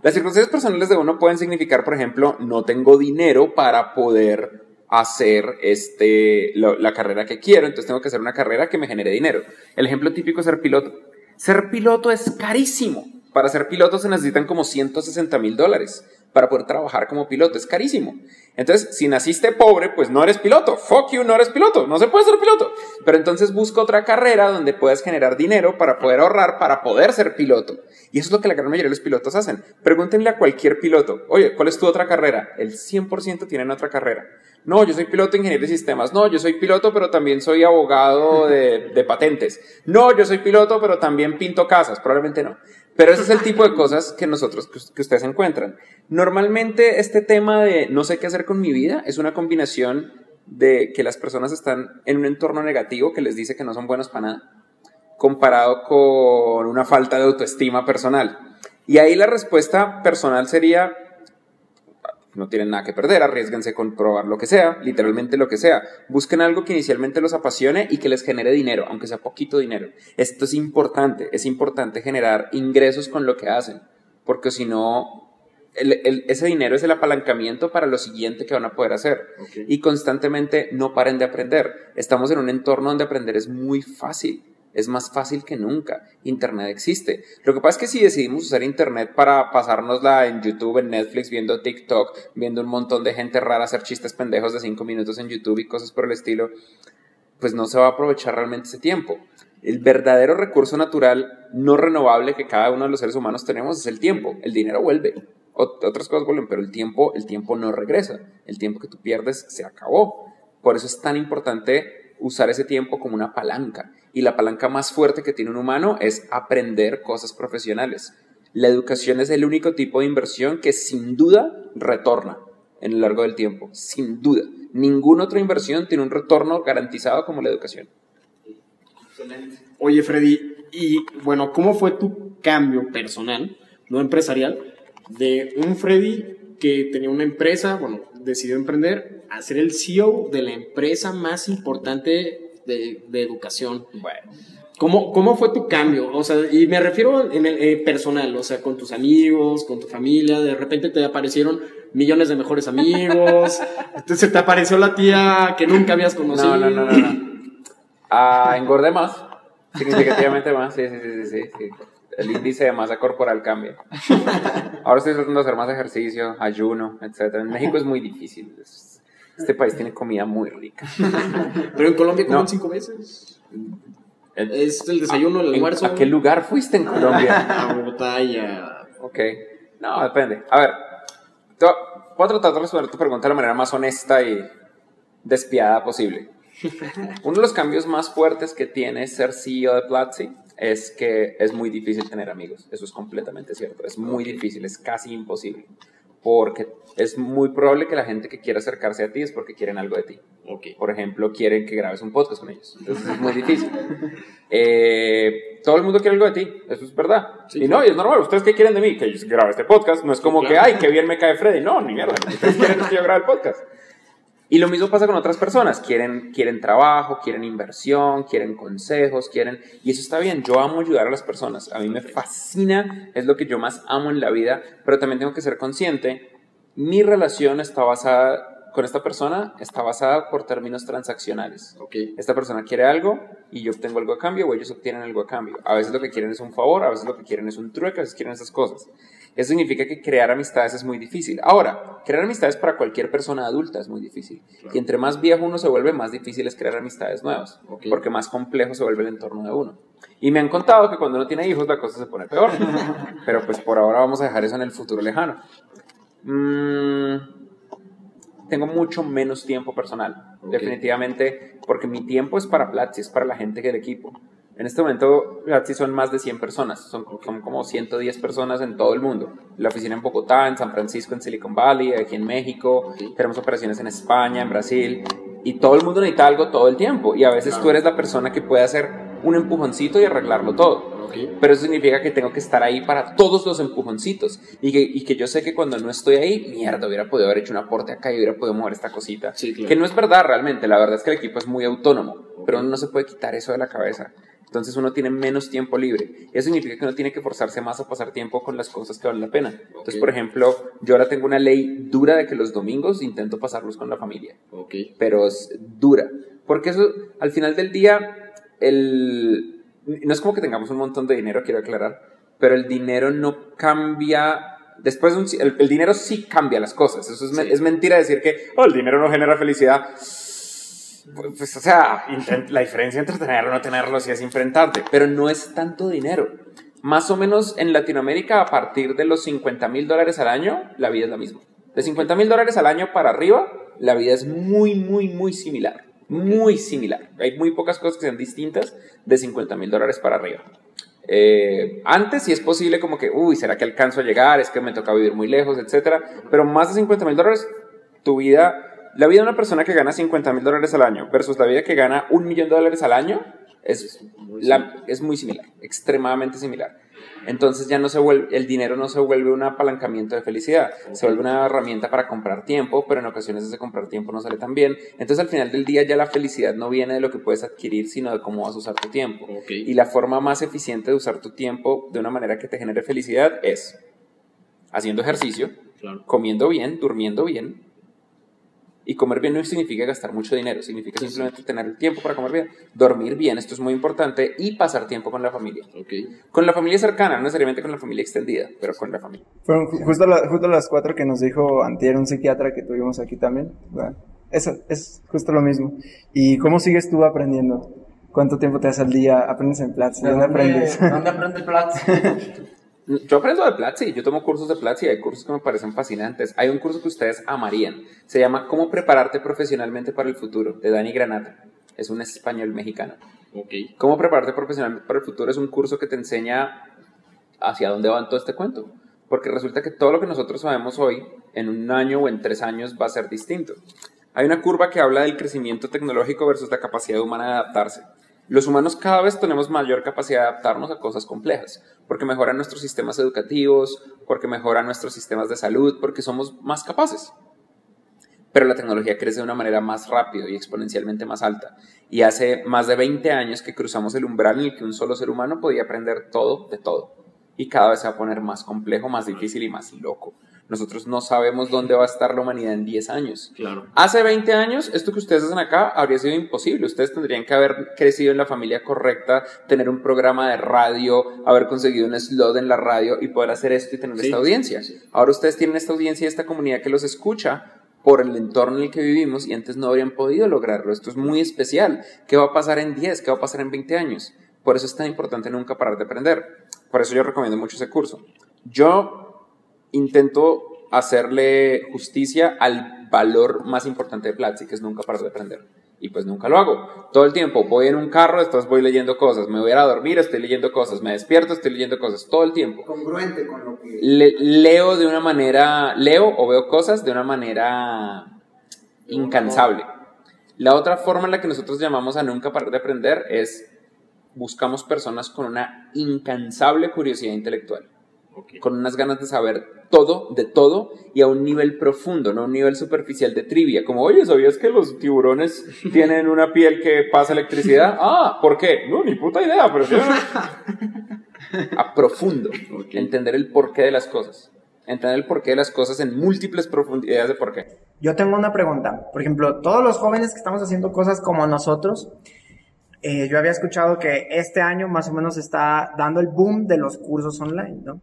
Las circunstancias personales de uno pueden significar, por ejemplo, no tengo dinero para poder hacer este, la carrera que quiero, entonces tengo que hacer una carrera que me genere dinero. El ejemplo típico es ser piloto. Ser piloto es carísimo. Para ser piloto se necesitan como 160 mil dólares para poder trabajar como piloto. Es carísimo. Entonces, si naciste pobre, pues no eres piloto. Fuck you, no eres piloto. No se puede ser piloto. Pero entonces busca otra carrera donde puedas generar dinero para poder ahorrar, para poder ser piloto. Y eso es lo que la gran mayoría de los pilotos hacen. Pregúntenle a cualquier piloto, oye, ¿cuál es tu otra carrera? El 100% tienen otra carrera. No, yo soy piloto de ingeniería de sistemas. No, yo soy piloto, pero también soy abogado de, de patentes. No, yo soy piloto, pero también pinto casas. Probablemente no. Pero ese es el tipo de cosas que nosotros, que ustedes encuentran. Normalmente este tema de no sé qué hacer con mi vida es una combinación de que las personas están en un entorno negativo que les dice que no son buenos para nada, comparado con una falta de autoestima personal. Y ahí la respuesta personal sería, no tienen nada que perder, arriesguense con probar lo que sea, literalmente lo que sea. Busquen algo que inicialmente los apasione y que les genere dinero, aunque sea poquito dinero. Esto es importante, es importante generar ingresos con lo que hacen, porque si no, ese dinero es el apalancamiento para lo siguiente que van a poder hacer. Y constantemente no paren de aprender. Estamos en un entorno donde aprender es muy fácil es más fácil que nunca. Internet existe. Lo que pasa es que si decidimos usar Internet para pasárnosla en YouTube, en Netflix, viendo TikTok, viendo un montón de gente rara hacer chistes pendejos de 5 minutos en YouTube y cosas por el estilo, pues no se va a aprovechar realmente ese tiempo. El verdadero recurso natural no renovable que cada uno de los seres humanos tenemos es el tiempo. El dinero vuelve. otras cosas vuelven, pero el tiempo, el tiempo no regresa. El tiempo que tú pierdes se acabó. Por eso es tan importante usar ese tiempo como una palanca. Y la palanca más fuerte que tiene un humano es aprender cosas profesionales. La educación es el único tipo de inversión que sin duda retorna en el largo del tiempo. Sin duda. Ninguna otra inversión tiene un retorno garantizado como la educación. Excelente. Oye, Freddy, y bueno, ¿cómo fue tu cambio personal, no empresarial, de un Freddy que tenía una empresa, bueno, decidió emprender, a ser el CEO de la empresa más importante de, educación? Bueno. ¿Cómo, ¿Cómo, fue tu cambio? O sea, y me refiero en el eh, personal, o sea, con tus amigos, con tu familia, de repente te aparecieron millones de mejores amigos, entonces te apareció la tía que nunca habías conocido. No, no, no, no. Ah, engordé más, significativamente más, sí, sí, sí, sí, sí. El índice de masa corporal cambia. Ahora estoy tratando de hacer más ejercicio, ayuno, etc. En México es muy difícil. Este país tiene comida muy rica. Pero en Colombia comen cinco veces. Es el desayuno, el almuerzo. ¿A qué lugar fuiste en Colombia? a Bogotá y a... Ok. No, depende. A ver, voy a tratar de responder tu pregunta de la manera más honesta y despiadada posible. Uno de los cambios más fuertes que tiene ser CEO de Platzi es que es muy difícil tener amigos. Eso es completamente cierto. Es muy difícil, es casi imposible. Porque es muy probable que la gente que quiera acercarse a ti es porque quieren algo de ti. Okay. Por ejemplo, quieren que grabes un podcast con ellos. Entonces es muy difícil. Eh, todo el mundo quiere algo de ti, eso es verdad. y no, y es normal. ¿Ustedes qué quieren de mí? Que yo grabe este podcast. No es como que, ay, qué bien me cae Freddy. No, ni mierda. Ustedes quieren que yo grabe el podcast. Y lo mismo pasa con otras personas, quieren, quieren trabajo, quieren inversión, quieren consejos, quieren... Y eso está bien, yo amo ayudar a las personas, a mí me fascina, es lo que yo más amo en la vida, pero también tengo que ser consciente, mi relación está basada con esta persona está basada por términos transaccionales. Okay. Esta persona quiere algo y yo obtengo algo a cambio o ellos obtienen algo a cambio. A veces lo que quieren es un favor, a veces lo que quieren es un trueque, a veces quieren esas cosas. Eso significa que crear amistades es muy difícil. Ahora, crear amistades para cualquier persona adulta es muy difícil. Y entre más viejo uno se vuelve, más difícil es crear amistades nuevas, porque más complejo se vuelve el entorno de uno. Y me han contado que cuando uno tiene hijos la cosa se pone peor. Pero pues por ahora vamos a dejar eso en el futuro lejano. Mm, tengo mucho menos tiempo personal, definitivamente, porque mi tiempo es para Platzi, es para la gente del equipo. En este momento, Platzi son más de 100 personas, son, son, como 110 personas en todo el mundo. La oficina en Bogotá, en San Francisco, en Silicon Valley, aquí en México, tenemos operaciones en España, en Brasil, y todo el mundo necesita algo todo el tiempo. Y a veces tú eres la persona que puede hacer un empujoncito y arreglarlo todo. Pero eso significa que tengo que estar ahí para todos los empujoncitos. Y que, y que yo sé que cuando no estoy ahí, mierda, hubiera podido haber hecho un aporte acá y hubiera podido mover esta cosita. Que no es verdad realmente. La verdad es que el equipo es muy autónomo. Pero uno no se puede quitar eso de la cabeza. Entonces uno tiene menos tiempo libre. Eso significa que uno tiene que forzarse más a pasar tiempo con las cosas que valen la pena. Entonces, por ejemplo, yo ahora tengo una ley dura de que los domingos intento pasarlos con la familia. Okay. Pero es dura. Porque eso, al final del día, el... no es como que tengamos un montón de dinero, quiero aclarar, pero el dinero no cambia después el, dinero sí cambia las cosas. Eso es, es mentira decir que oh, el dinero no genera felicidad. Pues, o sea, la diferencia entre tenerlo o no tenerlo sí es imprentante, pero no es tanto dinero. Más o menos en Latinoamérica, a partir de los 50 mil dólares al año, la vida es la misma. De 50 mil dólares al año para arriba, la vida es muy, muy, muy similar. Muy similar. Hay muy pocas cosas que sean distintas de 50 mil dólares para arriba. Eh, antes sí es posible como que, uy, ¿será que alcanzo a llegar? Es que me toca vivir muy lejos, etcétera. Pero más de 50 mil dólares, tu vida la vida de una persona que gana 50 mil dólares al año versus la vida que gana un millón de dólares al año es, es muy similar, extremadamente similar. Entonces ya no se vuelve, el dinero no se vuelve un apalancamiento de felicidad, se vuelve una herramienta para comprar tiempo, pero en ocasiones ese comprar tiempo no sale tan bien. Entonces al final del día ya la felicidad no viene de lo que puedes adquirir, sino de cómo vas a usar tu tiempo. Y la forma más eficiente de usar tu tiempo de una manera que te genere felicidad es haciendo ejercicio, comiendo bien, durmiendo bien, y comer bien no significa gastar mucho dinero, significa simplemente tener el tiempo para comer bien, dormir bien, esto es muy importante, y pasar tiempo con la familia. Con la familia cercana, no necesariamente con la familia extendida, pero con la familia. Fueron justo, justo las cuatro que nos dijo Antier, un psiquiatra que tuvimos aquí también. eso es justo lo mismo. ¿Y cómo sigues tú aprendiendo? ¿Cuánto tiempo te das al día? ¿Aprendes en Platz? ¿Dónde, aprendes? ¿Dónde aprendes Platz? Yo aprendo de Platzi, yo tomo cursos de Platzi y hay cursos que me parecen fascinantes. Hay un curso que ustedes amarían, se llama Cómo prepararte profesionalmente para el futuro, de Dani Granata. Es un español mexicano. Ok. Cómo prepararte profesionalmente para el futuro es un curso que te enseña hacia dónde va todo este cuento. Porque resulta que todo lo que nosotros sabemos hoy, en un año o en tres años, va a ser distinto. Hay una curva que habla del crecimiento tecnológico versus la capacidad humana de adaptarse. Los humanos cada vez tenemos mayor capacidad de adaptarnos a cosas complejas, porque mejoran nuestros sistemas educativos, porque mejoran nuestros sistemas de salud, porque somos más capaces. Pero la tecnología crece de una manera más rápida y exponencialmente más alta. Y hace más de 20 años que cruzamos el umbral en el que un solo ser humano podía aprender todo de todo. Y cada vez se va a poner más complejo, más difícil y más loco. Nosotros no sabemos dónde va a estar la humanidad en 10 años. Claro. Hace 20 años, esto que ustedes hacen acá habría sido imposible. Ustedes tendrían que haber crecido en la familia correcta, tener un programa de radio, haber conseguido un slot en la radio y poder hacer esto y tener Sí, esta audiencia. Ahora ustedes tienen esta audiencia y esta comunidad que los escucha por el entorno en el que vivimos y antes no habrían podido lograrlo. Esto es muy especial. ¿Qué va a pasar en 10? ¿Qué va a pasar en 20 años? Por eso es tan importante nunca parar de aprender. Por eso yo recomiendo mucho ese curso. Yo intento hacerle justicia al valor más importante de Platzi, que es nunca parar de aprender. Y pues nunca lo hago. Todo el tiempo voy en un carro, después voy leyendo cosas. Me voy a ir a dormir, estoy leyendo cosas. Me despierto, estoy leyendo cosas. Todo el tiempo. Congruente con lo que... Le- leo de una manera, leo o veo cosas de una manera incansable. La otra forma en la que nosotros llamamos a nunca parar de aprender es buscamos personas con una incansable curiosidad intelectual, con unas ganas de saber todo, de todo, y a un nivel profundo, no a un nivel superficial de trivia, como, oye, ¿sabías que los tiburones tienen una piel que pasa electricidad? Ah, ¿por qué? No, ni puta idea, pero... sí. a profundo, entender el porqué de las cosas, entender el porqué de las cosas en múltiples profundidades de porqué. Yo tengo una pregunta. Por ejemplo, todos los jóvenes que estamos haciendo cosas como nosotros, eh, yo había escuchado que este año más o menos está dando el boom de los cursos online, ¿no?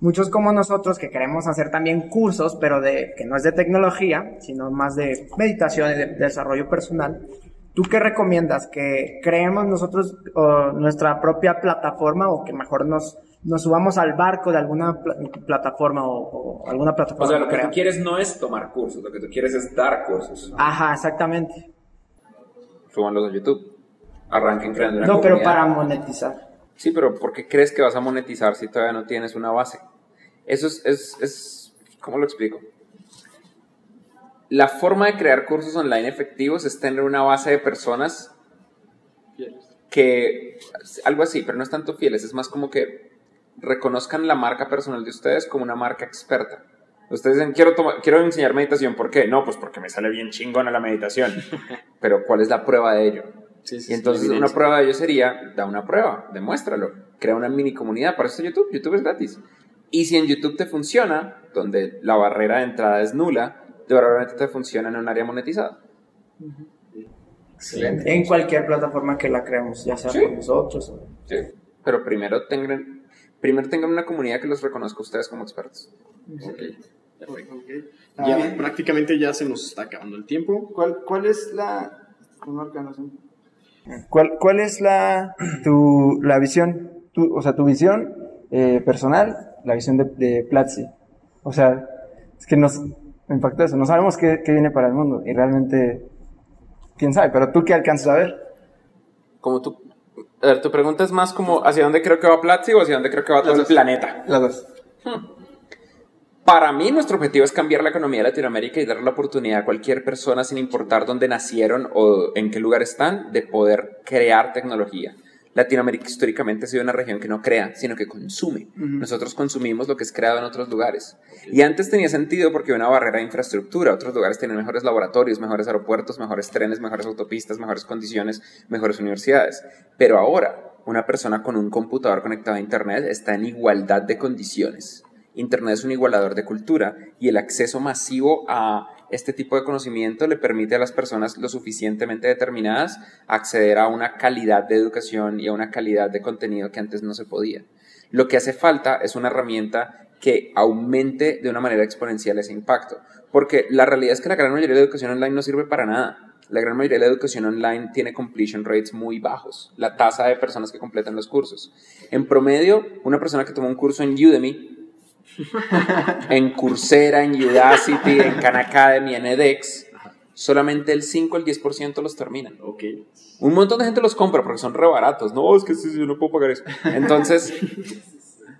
Muchos como nosotros que queremos hacer también cursos, pero de que no es de tecnología, sino más de meditación y de, de desarrollo personal. ¿Tú qué recomiendas? ¿Que creemos nosotros o, nuestra propia plataforma o que mejor nos, nos subamos al barco de alguna pla- plataforma o, o alguna plataforma? O sea, lo que tú creamos? quieres no es tomar cursos, lo que tú quieres es dar cursos. Ajá, exactamente. Súbanlos a YouTube. Arranquen creando una No, pero para monetizar. Sí, pero ¿por qué crees que vas a monetizar si todavía no tienes una base? Eso es, es, es ¿cómo lo explico? La forma de crear cursos online efectivos es tener una base de personas que, algo así, pero no es tanto fieles, es más como que reconozcan la marca personal de ustedes como una marca experta. Ustedes dicen, quiero, tomar- quiero enseñar meditación, ¿por qué? No, pues porque me sale bien chingona la meditación. Pero ¿cuál es la prueba de ello? Y entonces una prueba de ello sería, da una prueba, demuéstralo, crea una mini comunidad, para eso está YouTube, YouTube es gratis. Y si en YouTube te funciona, donde la barrera de entrada es nula, probablemente te funciona en un área monetizada. Excelente. En cualquier plataforma que la creemos, ya sea Sí. por nosotros. Sí. Pero primero tengan, primero tengan una comunidad que los reconozca a ustedes como expertos. Ya, prácticamente ya se nos está acabando el tiempo. ¿Cuál, cuál es la... ¿Cuál, cuál es la, tu, la visión, tu, o sea, tu visión eh, personal, la visión de, de Platzi? O sea, es que nos me impactó eso, no sabemos qué, qué viene para el mundo y realmente, quién sabe, pero tú qué alcanzas a ver. Como tú, a ver, tu pregunta es más como hacia dónde creo que va Platzi o hacia dónde creo que va todo el planeta. Las dos. Para mí, nuestro objetivo es cambiar la economía de Latinoamérica y darle la oportunidad a cualquier persona, sin importar dónde nacieron o en qué lugar están, de poder crear tecnología. Latinoamérica históricamente ha sido una región que no crea, sino que consume. Nosotros consumimos lo que es creado en otros lugares. Y antes tenía sentido porque había una barrera de infraestructura. Otros lugares tienen mejores laboratorios, mejores aeropuertos, mejores trenes, mejores autopistas, mejores condiciones, mejores universidades. Pero ahora, una persona con un computador conectado a Internet está en igualdad de condiciones. Internet es un igualador de cultura y el acceso masivo a este tipo de conocimiento le permite a las personas lo suficientemente determinadas acceder a una calidad de educación y a una calidad de contenido que antes no se podía. Lo que hace falta es una herramienta que aumente de una manera exponencial ese impacto, porque la realidad es que la gran mayoría de la educación online no sirve para nada. La gran mayoría de la educación online tiene completion rates muy bajos, la tasa de personas que completan los cursos. En promedio, una persona que toma un curso en Udemy, en Coursera, en Udacity, en Khan Academy, en edX, solamente el 5 al 10% los terminan. Ok. Un montón de gente los compra porque son re baratos. No, es que sí, sí, yo no puedo pagar eso. Entonces,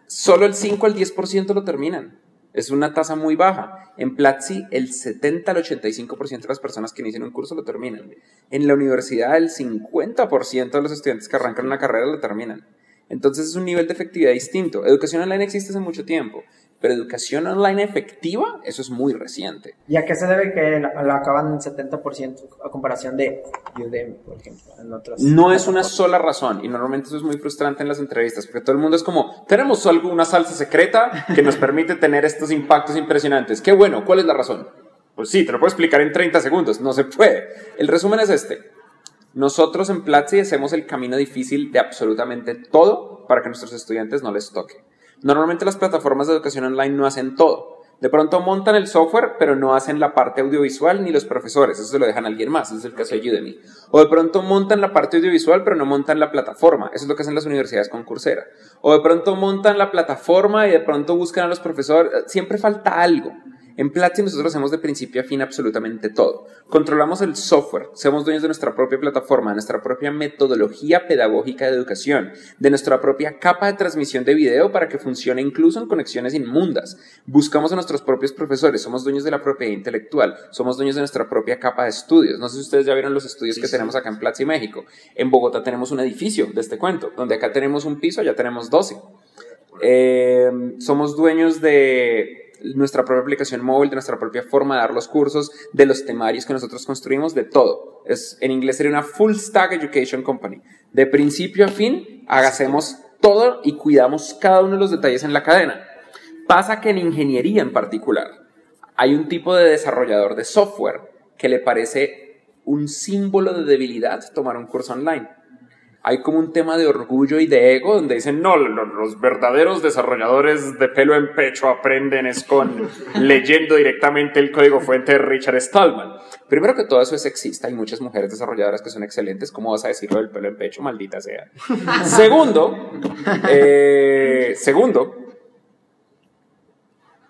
solo el 5 al 10% lo terminan. Es una tasa muy baja. En Platzi, el 70 al 85% de las personas que inician un curso lo terminan. En la universidad, el 50% de los estudiantes que arrancan una carrera lo terminan. Entonces, es un nivel de efectividad distinto. Educación online existe hace mucho tiempo. Pero educación online efectiva, eso es muy reciente. ¿Y a qué se debe que la, la acaban en 70% a comparación de Udemy, por ejemplo, en otras? No es una sola razón y normalmente eso es muy frustrante en las entrevistas porque todo el mundo es como, tenemos algo, una salsa secreta que nos permite tener estos impactos impresionantes. Qué bueno, ¿cuál es la razón? Pues sí, te lo puedo explicar en 30 segundos, no se puede. El resumen es este. Nosotros en Platzi hacemos el camino difícil de absolutamente todo para que nuestros estudiantes no les toque. Normalmente las plataformas de educación online no hacen todo. De pronto montan el software, pero no hacen la parte audiovisual ni los profesores. Eso se lo dejan a alguien más. Ese es el caso de Udemy. O de pronto montan la parte audiovisual, pero no montan la plataforma. Eso es lo que hacen las universidades con Coursera. O de pronto montan la plataforma y de pronto buscan a los profesores. Siempre falta algo. En Platzi nosotros hacemos de principio a fin absolutamente todo. Controlamos el software, somos dueños de nuestra propia plataforma, de nuestra propia metodología pedagógica de educación, de nuestra propia capa de transmisión de video para que funcione incluso en conexiones inmundas. Buscamos a nuestros propios profesores, somos dueños de la propiedad intelectual, somos dueños de nuestra propia capa de estudios. No sé si ustedes ya vieron los estudios que tenemos acá en Platzi, México. En Bogotá tenemos un edificio de este cuento, donde acá tenemos un piso, allá tenemos 12. Eh, somos dueños de nuestra propia aplicación móvil, de nuestra propia forma de dar los cursos, de los temarios que nosotros construimos, de todo. Es, en inglés sería una full stack education company. De principio a fin, hacemos todo y cuidamos cada uno de los detalles en la cadena. Pasa que en ingeniería en particular, hay un tipo de desarrollador de software que le parece un símbolo de debilidad tomar un curso online hay como un tema de orgullo y de ego donde dicen, no, los verdaderos desarrolladores de pelo en pecho aprenden es con leyendo directamente el código fuente de Richard Stallman. Primero que todo eso es sexista, hay muchas mujeres desarrolladoras que son excelentes, ¿cómo vas a decirlo del pelo en pecho? Maldita sea. segundo, eh, segundo,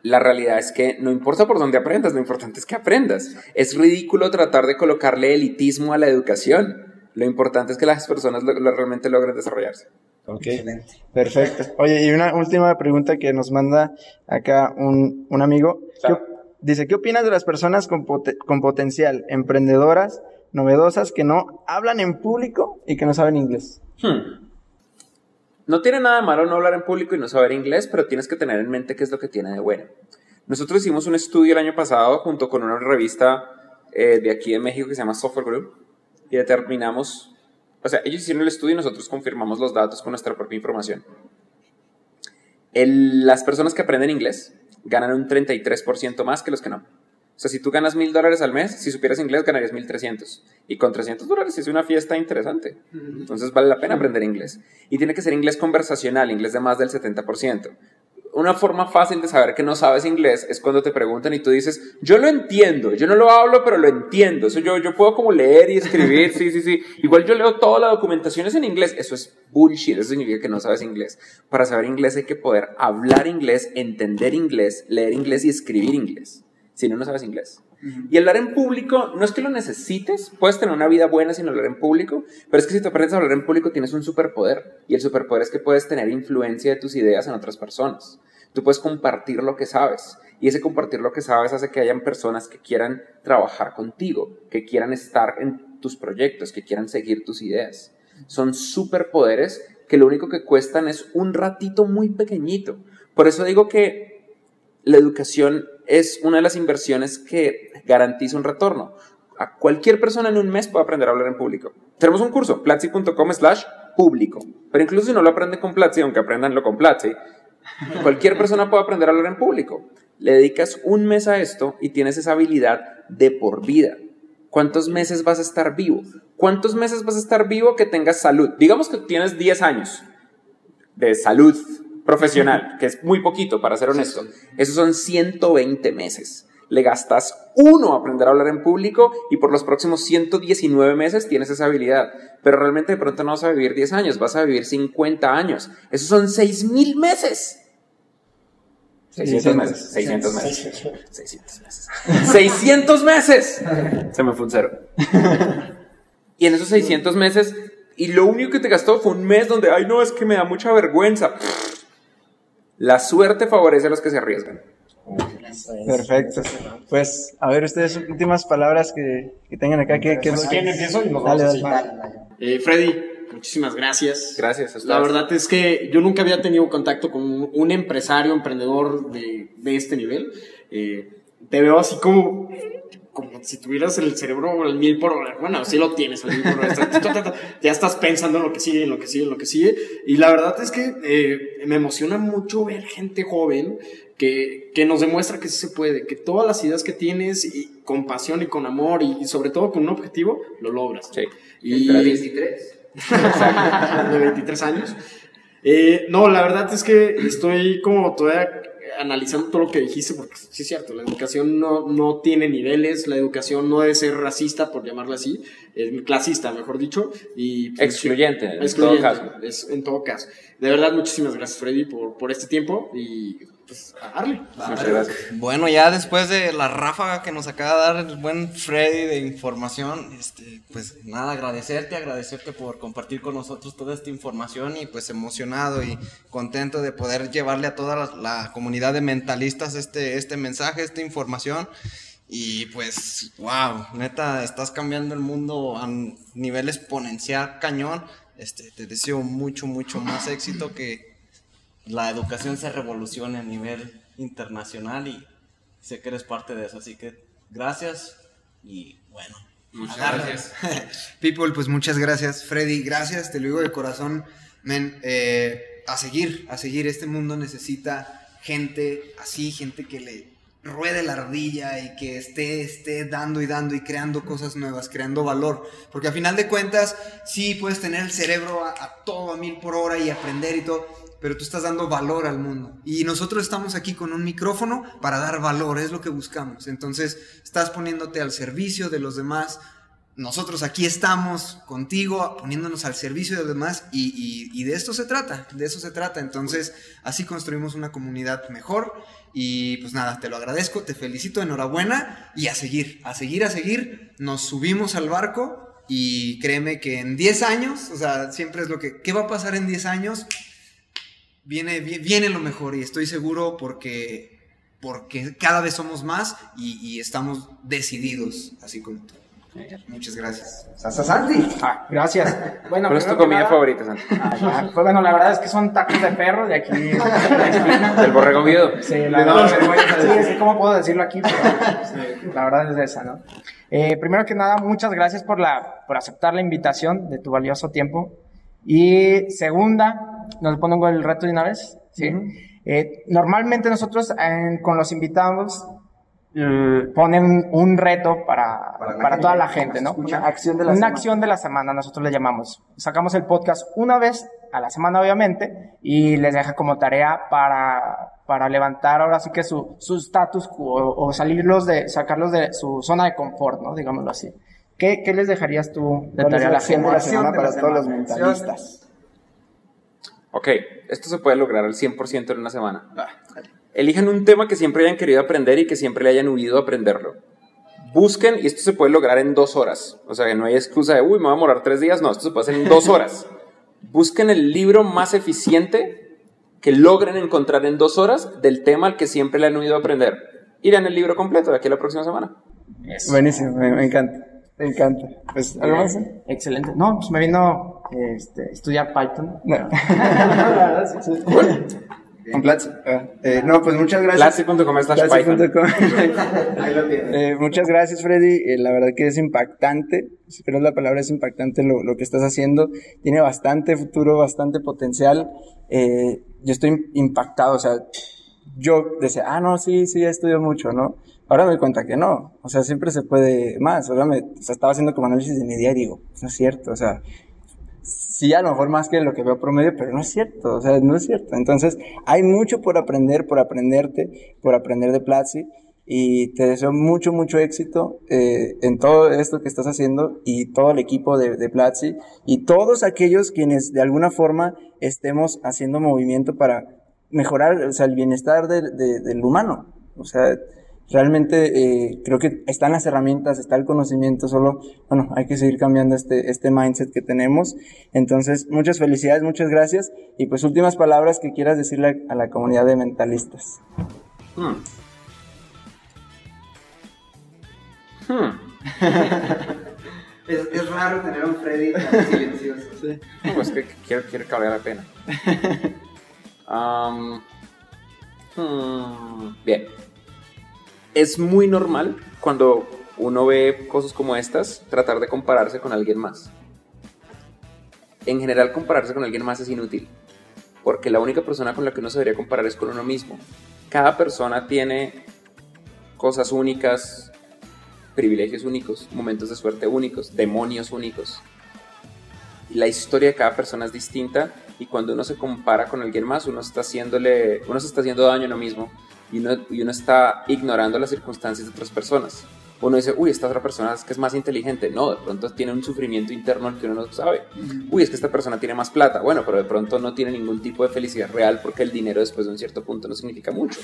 la realidad es que no importa por dónde aprendas, lo importante es que aprendas. Es ridículo tratar de colocarle elitismo a la educación. Lo importante es que las personas lo, lo realmente logren desarrollarse. Ok, perfecto. Oye, y una última pregunta que nos manda acá un, un amigo. ¿Qué, dice, ¿qué opinas de las personas con, pot con potencial, emprendedoras, novedosas, que no hablan en público y que no saben inglés? Hmm. No tiene nada de malo no hablar en público y no saber inglés, pero tienes que tener en mente qué es lo que tiene de bueno. Nosotros hicimos un estudio el año pasado junto con una revista eh, de aquí de México que se llama Software Group y determinamos, o sea, ellos hicieron el estudio y nosotros confirmamos los datos con nuestra propia información. El, las personas que aprenden inglés ganan un 33% más que los que no. O sea, si tú ganas mil dólares al mes, si supieras inglés ganarías 1300. Y con 300 dólares es una fiesta interesante. Entonces vale la pena aprender inglés. Y tiene que ser inglés conversacional, inglés de más del 70% una forma fácil de saber que no sabes inglés es cuando te preguntan y tú dices, yo lo entiendo, yo no lo hablo, pero lo entiendo. Eso yo, yo puedo como leer y escribir, sí, sí, sí. Igual yo leo toda la documentación es en inglés. Eso es bullshit, eso significa que no sabes inglés. Para saber inglés hay que poder hablar inglés, entender inglés, leer inglés y escribir inglés. Si no, no sabes inglés. Y hablar en público, no es que lo necesites, puedes tener una vida buena sin hablar en público, pero es que si te aprendes a hablar en público tienes un superpoder. Y el superpoder es que puedes tener influencia de tus ideas en otras personas. Tú puedes compartir lo que sabes. Y ese compartir lo que sabes hace que hayan personas que quieran trabajar contigo, que quieran estar en tus proyectos, que quieran seguir tus ideas. Son superpoderes que lo único que cuestan es un ratito muy pequeñito. Por eso digo que la educación es una de las inversiones que garantiza un retorno. A cualquier persona en un mes puede aprender a hablar en público. Tenemos un curso, platzi.com slash público. Pero incluso si no lo aprenden con Platzi, aunque aprendanlo con Platzi, cualquier persona puede aprender a hablar en público. Le dedicas un mes a esto y tienes esa habilidad de por vida. ¿Cuántos meses vas a estar vivo? ¿Cuántos meses vas a estar vivo que tengas salud? Digamos que tienes 10 años de salud profesional, que es muy poquito, para ser honesto. Esos son 120 meses. le gastas uno a aprender a hablar en público y por los próximos 119 meses tienes esa habilidad. Pero realmente de pronto no vas a vivir 10 años, vas a vivir 50 años. Esos son 6.000 meses. 600 meses. 600 meses. 600 meses. 600 meses. Se me fue un cero. Y en esos 600 meses, y lo único que te gastó fue un mes donde, ay, no, es que me da mucha vergüenza. La suerte favorece a los que se arriesgan. Perfecto. Pues, a ver, ustedes, últimas palabras que, que tengan acá. ¿Qué, qué Pues, ¿Quién empiezo? Y nos Dale, vamos dale. Eh, Freddy, muchísimas gracias. Gracias. a ustedes. La verdad es que yo nunca había tenido contacto con un, un empresario, emprendedor de, de este nivel. Eh, te veo así como, como si tuvieras el cerebro al mil por hora. Bueno, sí lo tienes al mil por hora. Ya estás pensando en lo que sigue, en lo que sigue, en lo que sigue. Y la verdad es que eh, me emociona mucho ver gente joven que, que nos demuestra que sí se puede, que todas las ideas que tienes y con pasión y con amor y, y sobre todo con un objetivo, lo logras. Y, Entre 23. Exacto, de 23 años. Eh, no, la verdad es que estoy como todavía analizando todo lo que dijiste, porque sí es cierto, la educación no, no tiene niveles, la educación no debe ser racista, por llamarla así, eh, clasista, mejor dicho, y pues, Excluyente, en excluyente, todo caso. es- en todo caso. De verdad, muchísimas gracias, Freddy, por, por este tiempo y pues a darle. Muchas gracias. Bueno, ya después de la ráfaga que nos acaba de dar el buen Freddy de información, este, pues nada, agradecerte, agradecerte por compartir con nosotros toda esta información y pues emocionado y contento de poder llevarle a toda la, la comunidad de mentalistas este, este mensaje, esta información. Y pues, wow, neta, estás cambiando el mundo a nivel exponencial cañón. Este, te deseo mucho, mucho más éxito que la educación se revolucione a nivel internacional y sé que eres parte de eso, así que gracias y bueno. Muchas gracias. People, pues muchas gracias. Freddy, gracias, te lo digo de corazón. Men, eh, a seguir, a seguir. Este mundo necesita gente así, gente que le ruede la ardilla y que esté, esté dando y dando y creando cosas nuevas, creando valor. Porque a final de cuentas, sí puedes tener el cerebro a, a todo a mil por hora y aprender y todo, pero tú estás dando valor al mundo. Y nosotros estamos aquí con un micrófono para dar valor, es lo que buscamos. Entonces, estás poniéndote al servicio de los demás. Nosotros aquí estamos contigo, poniéndonos al servicio de los demás y, de esto se trata, de eso se trata. Entonces, así construimos una comunidad mejor y pues nada, te lo agradezco, te felicito, enhorabuena y a seguir, a seguir, a seguir. Nos subimos al barco y créeme que en 10 años, o sea, siempre es lo que, ¿qué va a pasar en 10 años? viene, vi- viene lo mejor y estoy seguro porque, porque cada vez somos más y, y estamos decididos, así como tú. Muchas gracias. Santi. Ah, gracias. Bueno, ¿Cuál es tu comida nada- favorita, Santi? Ah. Pues bueno, la verdad es que son tacos de perro de aquí. ¿Del borrego viudo? Sí, la verdad. Sí, sí, ¿cómo puedo decirlo aquí? Pero, sí, la verdad es esa, ¿no? Eh, primero que nada, muchas gracias por, la, por aceptar la invitación de tu valioso tiempo. Y segunda, ¿nos pongo el reto de una vez? Sí. Eh, normalmente nosotros eh, con los invitados ponen un reto para, para, toda la gente, ¿no? Una acción de la Una semana. acción de la semana, nosotros le llamamos. Sacamos el podcast una vez a la semana, obviamente, y les deja como tarea para, para levantar ahora sí que su su status quo o, o salirlos de, sacarlos de su zona de confort, ¿no? Digámoslo así. ¿Qué, qué les dejarías tú de ¿Cuál es tarea a la gente? de la semana para todos los mentalistas? Ok, esto se puede lograr al 100% en una semana. Elijan un tema que siempre hayan querido aprender y que siempre le hayan huido a aprenderlo. Busquen, y esto se puede lograr en dos horas. O sea, que no hay excusa de, uy, me voy a demorar tres días. No, esto se puede hacer en dos horas. Busquen el libro más eficiente que logren encontrar en dos horas del tema al que siempre le han huido a aprender. Irán el libro completo de aquí a la próxima semana. Buenísimo, me, me encanta. Me encanta. Pues, ¿algo más? Excelente. No, pues me vino este, estudiar Python. No. La verdad, sí. Con Platzi. Ah, eh, no, pues muchas gracias. Platzi.com. Eh, muchas gracias, Freddy. Eh, la verdad que es impactante. Si pero la palabra es impactante lo, lo que estás haciendo. Tiene bastante futuro, bastante potencial. Eh, yo estoy impactado. O sea, yo decía, ah, no, sí, sí, estudio mucho, ¿no? Ahora me doy cuenta que no. O sea, siempre se puede más. Ahora me, o sea, estaba haciendo como análisis de mi día y digo, no es cierto. O sea, sí, a lo mejor más que lo que veo promedio, pero no es cierto, o sea, no es cierto. Entonces, hay mucho por aprender, por aprenderte, por aprender de Platzi. y te deseo mucho, mucho éxito eh, en todo esto que estás haciendo y todo el equipo de, de Platzi y todos aquellos quienes de alguna forma estemos haciendo movimiento para mejorar o sea, el bienestar del humano. O sea, realmente eh, creo que están las herramientas, está el conocimiento, solo, bueno, hay que seguir cambiando este, este mindset que tenemos. Entonces, muchas felicidades, muchas gracias. Y pues últimas palabras que quieras decirle a la comunidad de mentalistas. Hmm. Hmm. es, raro tener a un Freddy tan silencioso. Sí. Pues que quiero, quiero que valga la pena. Hmm, bien. Es muy normal cuando uno ve cosas como estas tratar de compararse con alguien más. En general compararse con alguien más es inútil, porque la única persona con la que uno se debería comparar es con uno mismo. Cada persona tiene cosas únicas, privilegios únicos, momentos de suerte únicos, demonios únicos. La historia de cada persona es distinta y cuando uno se compara con alguien más, uno está haciéndole, uno se está haciendo daño a uno mismo y uno, y uno está ignorando las circunstancias de otras personas. Uno dice, uy, esta otra persona es que es más inteligente. No, de pronto tiene un sufrimiento interno al que uno no sabe. Uy, es que esta persona tiene más plata. Bueno, pero de pronto no tiene ningún tipo de felicidad real porque el dinero después de un cierto punto no significa mucho.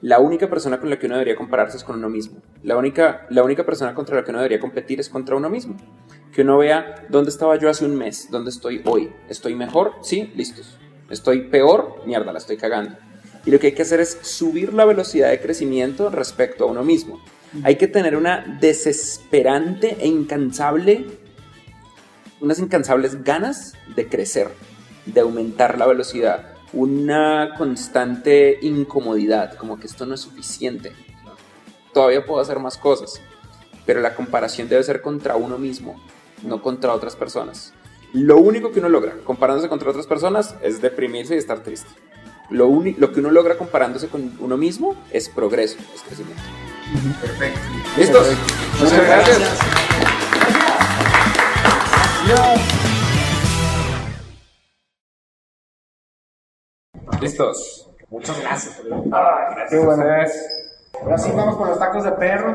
La única persona con la que uno debería compararse es con uno mismo. La única, la única persona contra la que uno debería competir es contra uno mismo. Que uno vea dónde estaba yo hace un mes, dónde estoy hoy. ¿Estoy mejor? Sí, listos. ¿Estoy peor? Mierda, la estoy cagando. Y lo que hay que hacer es subir la velocidad de crecimiento respecto a uno mismo. Hay que tener una desesperante e incansable, unas incansables ganas de crecer, de aumentar la velocidad una constante incomodidad, como que esto no es suficiente. Todavía puedo hacer más cosas, pero la comparación debe ser contra uno mismo, no contra otras personas. Lo único que uno logra comparándose contra otras personas es deprimirse y estar triste. Lo, lo que uno logra comparándose con uno mismo es progreso, es crecimiento. Perfecto. ¿Listos? Muchas gracias. gracias. Listos. Muchas gracias. Ah, gracias. Qué bueno. Ahora sí vamos con los tacos de perro.